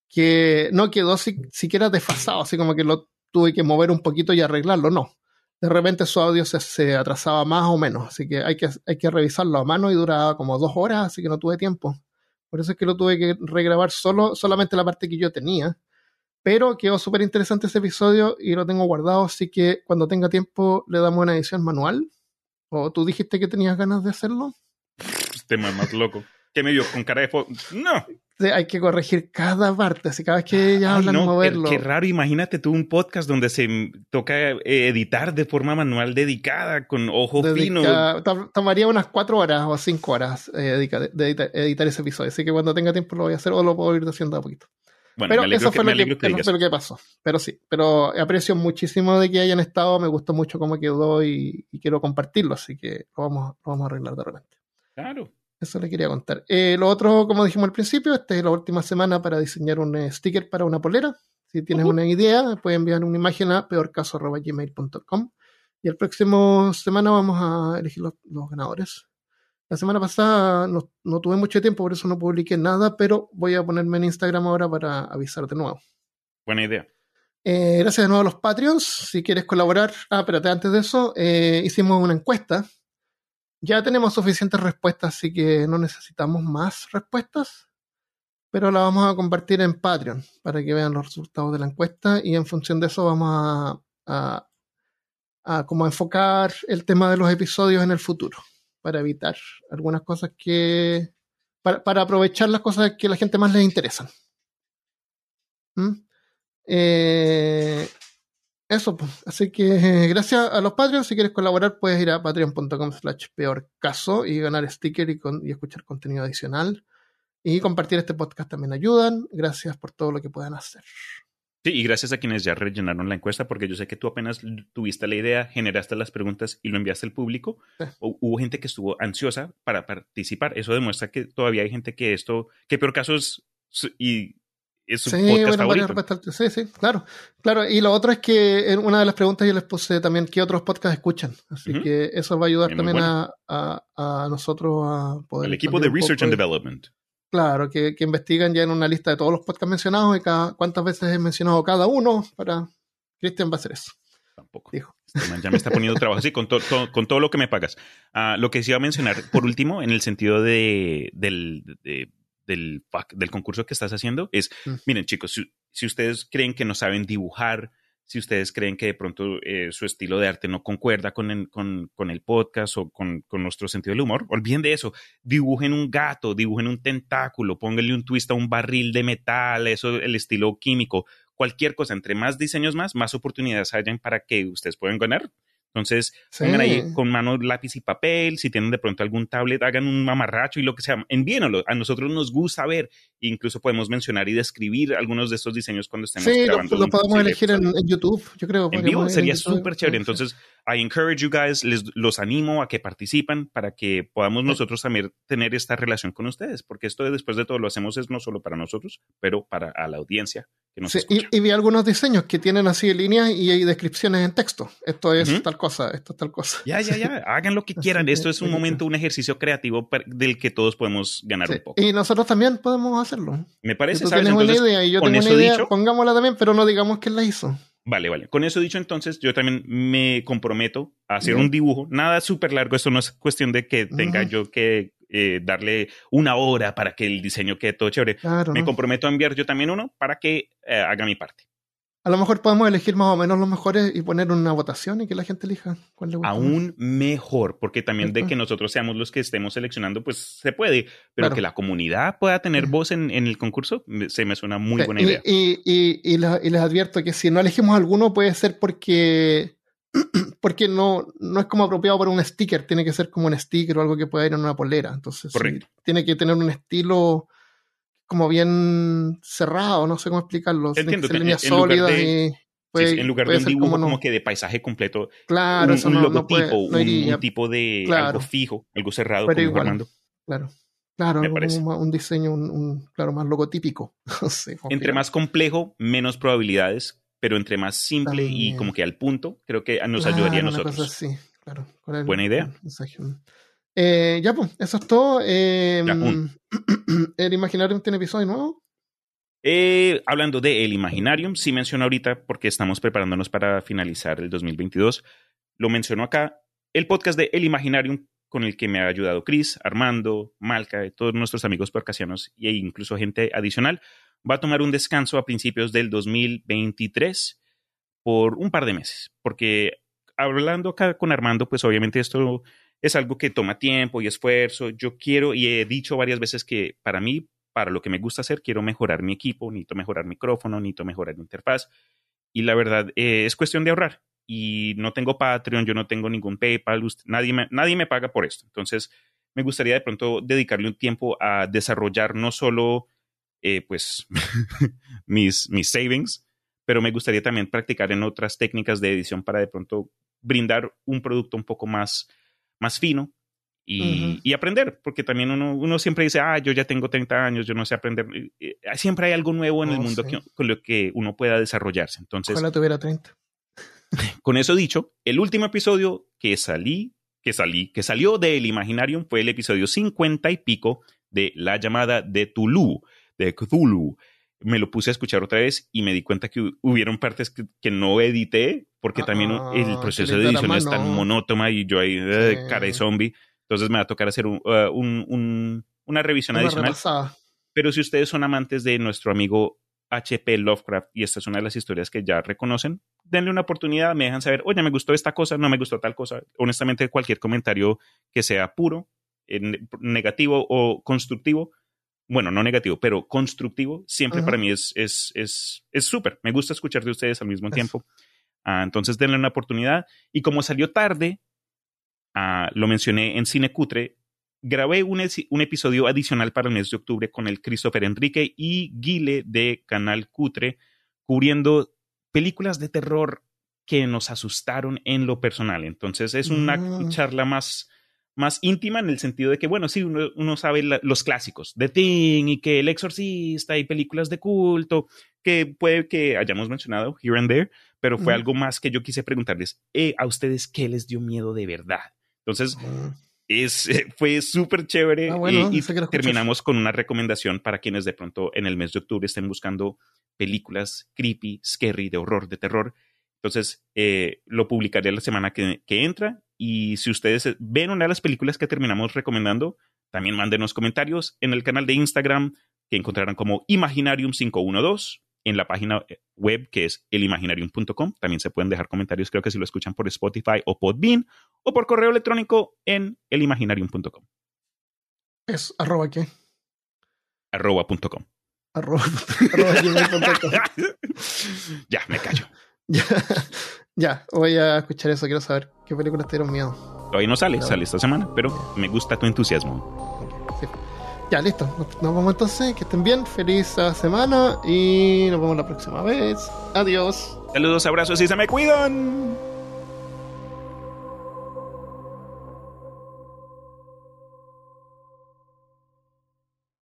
[SPEAKER 1] que no quedó siquiera desfasado, así como que lo tuve que mover un poquito y arreglarlo, no. De repente su audio se, atrasaba más o menos, así que hay, que hay que revisarlo a mano y duraba como dos horas, así que no tuve tiempo. Por eso es que lo tuve que regrabar solo, solamente la parte que yo tenía. Pero quedó súper interesante ese episodio y lo tengo guardado, así que cuando tenga tiempo le damos una edición manual. ¿O tú dijiste que tenías ganas de hacerlo?
[SPEAKER 2] Este más loco. ¿Qué me vio? ¿Con cara de? No
[SPEAKER 1] hay que corregir cada parte, así cada vez que ella habla no, moverlo.
[SPEAKER 2] Qué, raro, imagínate tú un podcast donde se toca eh, editar de forma manual dedicada, con ojo fino.
[SPEAKER 1] Tomaría unas cuatro horas o cinco horas eh, de, editar, ese episodio, así que cuando tenga tiempo lo voy a hacer o lo puedo ir haciendo a poquito. Bueno, pero eso fue, lo que, pasó. Pero sí, pero aprecio muchísimo de que hayan estado, me gustó mucho cómo quedó y, quiero compartirlo, así que lo vamos, lo vamos a arreglar de repente.
[SPEAKER 2] Claro.
[SPEAKER 1] Eso le quería contar. Eh, lo otro, como dijimos al principio, esta es la última semana para diseñar un eh, sticker para una polera. Si tienes una idea, puedes enviar una imagen a peorcaso.gmail.com. Y el próximo semana vamos a elegir los, ganadores. La semana pasada no, tuve mucho tiempo, por eso no publiqué nada, pero voy a ponerme en Instagram ahora para avisar de nuevo.
[SPEAKER 2] Buena idea.
[SPEAKER 1] Eh, gracias de nuevo a los Patreons. Si quieres colaborar, ah, espérate, antes de eso, hicimos una encuesta ya tenemos suficientes respuestas, así que no necesitamos más respuestas, pero la vamos a compartir en Patreon para que vean los resultados de la encuesta y en función de eso vamos a, a, como enfocar el tema de los episodios en el futuro para evitar algunas cosas que para, aprovechar las cosas que a la gente más les interesan. ¿Mm? Eh, eso, pues. Así que eh, gracias a los Patreons. Si quieres colaborar, puedes ir a patreon.com slash peor caso y ganar sticker y, y, escuchar contenido adicional. Y compartir este podcast también ayudan. Gracias por todo lo que puedan hacer.
[SPEAKER 2] Sí, y gracias a quienes ya rellenaron la encuesta, porque yo sé que tú apenas tuviste la idea, generaste las preguntas y lo enviaste al público. Hubo gente que estuvo ansiosa para participar. Eso demuestra que todavía hay gente que esto, que peor caso es, y sí,
[SPEAKER 1] Sí, sí, claro. Claro, y lo otro es que en una de las preguntas yo les puse también qué otros podcasts escuchan. Así que eso va a ayudar también a, a, nosotros a poder.
[SPEAKER 2] El equipo de Research and Development.
[SPEAKER 1] Claro, que, que, investigan ya en una lista de todos los podcasts mencionados y cada, cuántas veces he mencionado cada uno para. Cristian va a hacer eso.
[SPEAKER 2] Tampoco. Dijo. Este ya me está poniendo trabajo así con, con todo lo que me pagas. Ah, lo que sí iba a mencionar, por último, en el sentido de, del, de del, del concurso que estás haciendo es, mm. miren chicos, si, ustedes creen que no saben dibujar, si ustedes creen que de pronto eh, su estilo de arte no concuerda con el, con, con el podcast o con, con, nuestro sentido del humor, olviden de eso. Dibujen un gato, dibujen un tentáculo, pónganle un twist a un barril de metal, eso, el estilo químico, cualquier cosa. Entre más diseños más, más oportunidades hayan para que ustedes puedan ganar. Entonces, pongan ahí con mano lápiz y papel, si tienen de pronto algún tablet, hagan un mamarracho y lo que sea, envíenlo. A nosotros nos gusta ver, incluso podemos mencionar y describir algunos de estos diseños cuando estemos
[SPEAKER 1] sí, grabando. Sí, lo, podemos elegir en, YouTube, yo creo.
[SPEAKER 2] En vivo sería súper chévere. Entonces, I encourage you guys, les los animo a que participan para que podamos nosotros también tener esta relación con ustedes, porque esto después de todo lo hacemos es no solo para nosotros, pero para la audiencia que nos sí,
[SPEAKER 1] y, vi algunos diseños que tienen así líneas y hay descripciones en texto. Esto es tal cosa, esto es tal cosa.
[SPEAKER 2] Ya, ya, ya, hagan lo que quieran. Esto es un momento, un ejercicio creativo del que todos podemos ganar un poco.
[SPEAKER 1] Y nosotros también podemos hacerlo.
[SPEAKER 2] Me parece,
[SPEAKER 1] si tú tienes una idea y yo tengo una idea, pongámosla también, pero no digamos quién la hizo.
[SPEAKER 2] Vale, vale. Con eso dicho, entonces, yo también me comprometo a hacer un dibujo. Nada súper largo. Esto no es cuestión de que tenga yo que eh, darle una hora para que el diseño quede todo chévere. me comprometo a enviar yo también uno para que eh, haga mi parte.
[SPEAKER 1] A lo mejor podemos elegir más o menos los mejores y poner una votación y que la gente elija cuál le gusta.
[SPEAKER 2] Aún mejor, porque también de que nosotros seamos los que estemos seleccionando, pues se puede, pero que la comunidad pueda tener voz en, el concurso, se me suena muy buena idea.
[SPEAKER 1] Y, y, les advierto que si no elegimos alguno puede ser porque, [CLEARS THROAT] porque no, no es como apropiado para un sticker, tiene que ser como un sticker o algo que pueda ir en una polera. Entonces, tiene que tener un estilo como bien cerrado, no sé cómo explicarlo.
[SPEAKER 2] Entiendo, líneas sólidas y...
[SPEAKER 1] Puede-
[SPEAKER 2] en lugar de un dibujo
[SPEAKER 1] como
[SPEAKER 2] que de paisaje completo,
[SPEAKER 1] Claro,
[SPEAKER 2] un,
[SPEAKER 1] eso
[SPEAKER 2] un
[SPEAKER 1] no, no
[SPEAKER 2] logotipo,
[SPEAKER 1] puede- no
[SPEAKER 2] un-
[SPEAKER 1] iría.
[SPEAKER 2] un, tipo de
[SPEAKER 1] Claro.
[SPEAKER 2] algo fijo, algo cerrado,
[SPEAKER 1] Pero
[SPEAKER 2] como
[SPEAKER 1] igual. Claro. Claro,
[SPEAKER 2] Me parece.
[SPEAKER 1] un diseño, un, un- claro, más logotípico. [LAUGHS] No sé cómo
[SPEAKER 2] Entre más complejo, menos probabilidades, pero entre más simple y como que al punto, creo que nos
[SPEAKER 1] Claro,
[SPEAKER 2] ayudaría a nosotros.
[SPEAKER 1] cosa así, claro. ¿Cuál es el-
[SPEAKER 2] Buena idea.
[SPEAKER 1] mensaje? Eh, ya, pues, eso es todo. Eh,
[SPEAKER 2] Ya. [CLEARS THROAT]
[SPEAKER 1] ¿El Imaginarium tiene episodio nuevo?
[SPEAKER 2] Eh, hablando de El Imaginarium, sí menciono ahorita, porque estamos preparándonos para finalizar el 2022, lo menciono acá, el podcast de El Imaginarium, con el que me ha ayudado Chris, Armando, Malca, todos nuestros amigos porcasianos e incluso gente adicional, va a tomar un descanso a principios del 2023 por un par de meses, porque hablando acá con Armando, pues obviamente esto es algo que toma tiempo y esfuerzo. Yo quiero, y he dicho varias veces que para mí, para lo que me gusta hacer, quiero mejorar mi equipo, necesito mejorar micrófono, necesito mejorar mi interfaz. Y la verdad, eh, es cuestión de ahorrar. Y no tengo Patreon, yo no tengo ningún PayPal, nadie me, nadie me paga por esto. Entonces, me gustaría de pronto dedicarle un tiempo a desarrollar no solo, eh, pues, [LAUGHS] mis, mis savings, pero me gustaría también practicar en otras técnicas de edición para de pronto brindar un producto un poco más, más fino y, aprender, porque también uno, uno siempre dice, ah, yo ya tengo 30 años, yo no sé aprender. Siempre hay algo nuevo en el
[SPEAKER 1] Oh,
[SPEAKER 2] mundo
[SPEAKER 1] sí.
[SPEAKER 2] que- con lo que uno pueda desarrollarse. Entonces,
[SPEAKER 1] Ojalá tuviera 30. [LAUGHS]
[SPEAKER 2] con eso dicho, el último episodio que salí, que salí, que salió del Imaginarium fue el episodio 50 y pico de La llamada de Tulu, de Cthulhu. Me lo puse a escuchar otra vez y me di cuenta que hu- hubieron partes que, que no edité porque también
[SPEAKER 1] Ah,
[SPEAKER 2] el proceso de edición es tan monótona y yo ahí,
[SPEAKER 1] Sí.
[SPEAKER 2] cara de zombie. Entonces me va a tocar hacer un- uh, un- un- una revisión
[SPEAKER 1] Una
[SPEAKER 2] adicional.
[SPEAKER 1] repasada.
[SPEAKER 2] Pero si ustedes son amantes de nuestro amigo HP Lovecraft y esta es una de las historias que ya reconocen, denle una oportunidad, me dejan saber, oye, me gustó esta cosa, no me gustó tal cosa. Honestamente, cualquier comentario que sea puro, eh, ne- negativo o constructivo, bueno, no negativo, pero constructivo, siempre para mí es es es es súper. Me gusta escuchar de ustedes al mismo
[SPEAKER 1] Eso.
[SPEAKER 2] tiempo. Ah, entonces, denle una oportunidad. Y como salió tarde, ah, lo mencioné en Cine Cutre, grabé un episodio adicional para el mes de octubre con el Christopher Enrique y Guile de Canal Cutre, cubriendo películas de terror que nos asustaron en lo personal. Entonces es una
[SPEAKER 1] Mm.
[SPEAKER 2] charla más, más íntima en el sentido de que, bueno, sí, uno, uno sabe la- los clásicos de Thing y que El Exorcista y películas de culto, que puede que hayamos mencionado here and there, pero fue algo más que yo quise preguntarles, eh, a ustedes, ¿qué les dio miedo de verdad? Entonces,
[SPEAKER 1] Mm.
[SPEAKER 2] es, eh, fue súper chévere
[SPEAKER 1] Ah, bueno,
[SPEAKER 2] y terminamos con una recomendación para quienes de pronto en el mes de octubre estén buscando películas creepy, scary, de horror, de terror. Entonces, eh, lo publicaré la semana que, que entra y si ustedes eh, ven una de las películas que terminamos recomendando, también mándenos comentarios en el canal de Instagram que encontrarán como Imaginarium512 en la página eh, web que es elimaginarium.com. También se pueden dejar comentarios, creo que si lo escuchan por Spotify o Podbean o por correo electrónico en elimaginarium.com.
[SPEAKER 1] Es arroba qué?
[SPEAKER 2] Arroba punto com.
[SPEAKER 1] Arroba, [LAUGHS] [LAUGHS]
[SPEAKER 2] ya, me callo. [LAUGHS]
[SPEAKER 1] ya, ya, voy a escuchar eso. Quiero saber qué películas te dieron miedo.
[SPEAKER 2] Todavía no sale,
[SPEAKER 1] No.
[SPEAKER 2] sale esta semana, pero me gusta tu entusiasmo.
[SPEAKER 1] Sí. Ya, listo. Nos, nos vamos entonces. Que estén bien. Feliz semana. Y nos vemos la próxima vez. Adiós.
[SPEAKER 2] Saludos, abrazos y se me cuidan.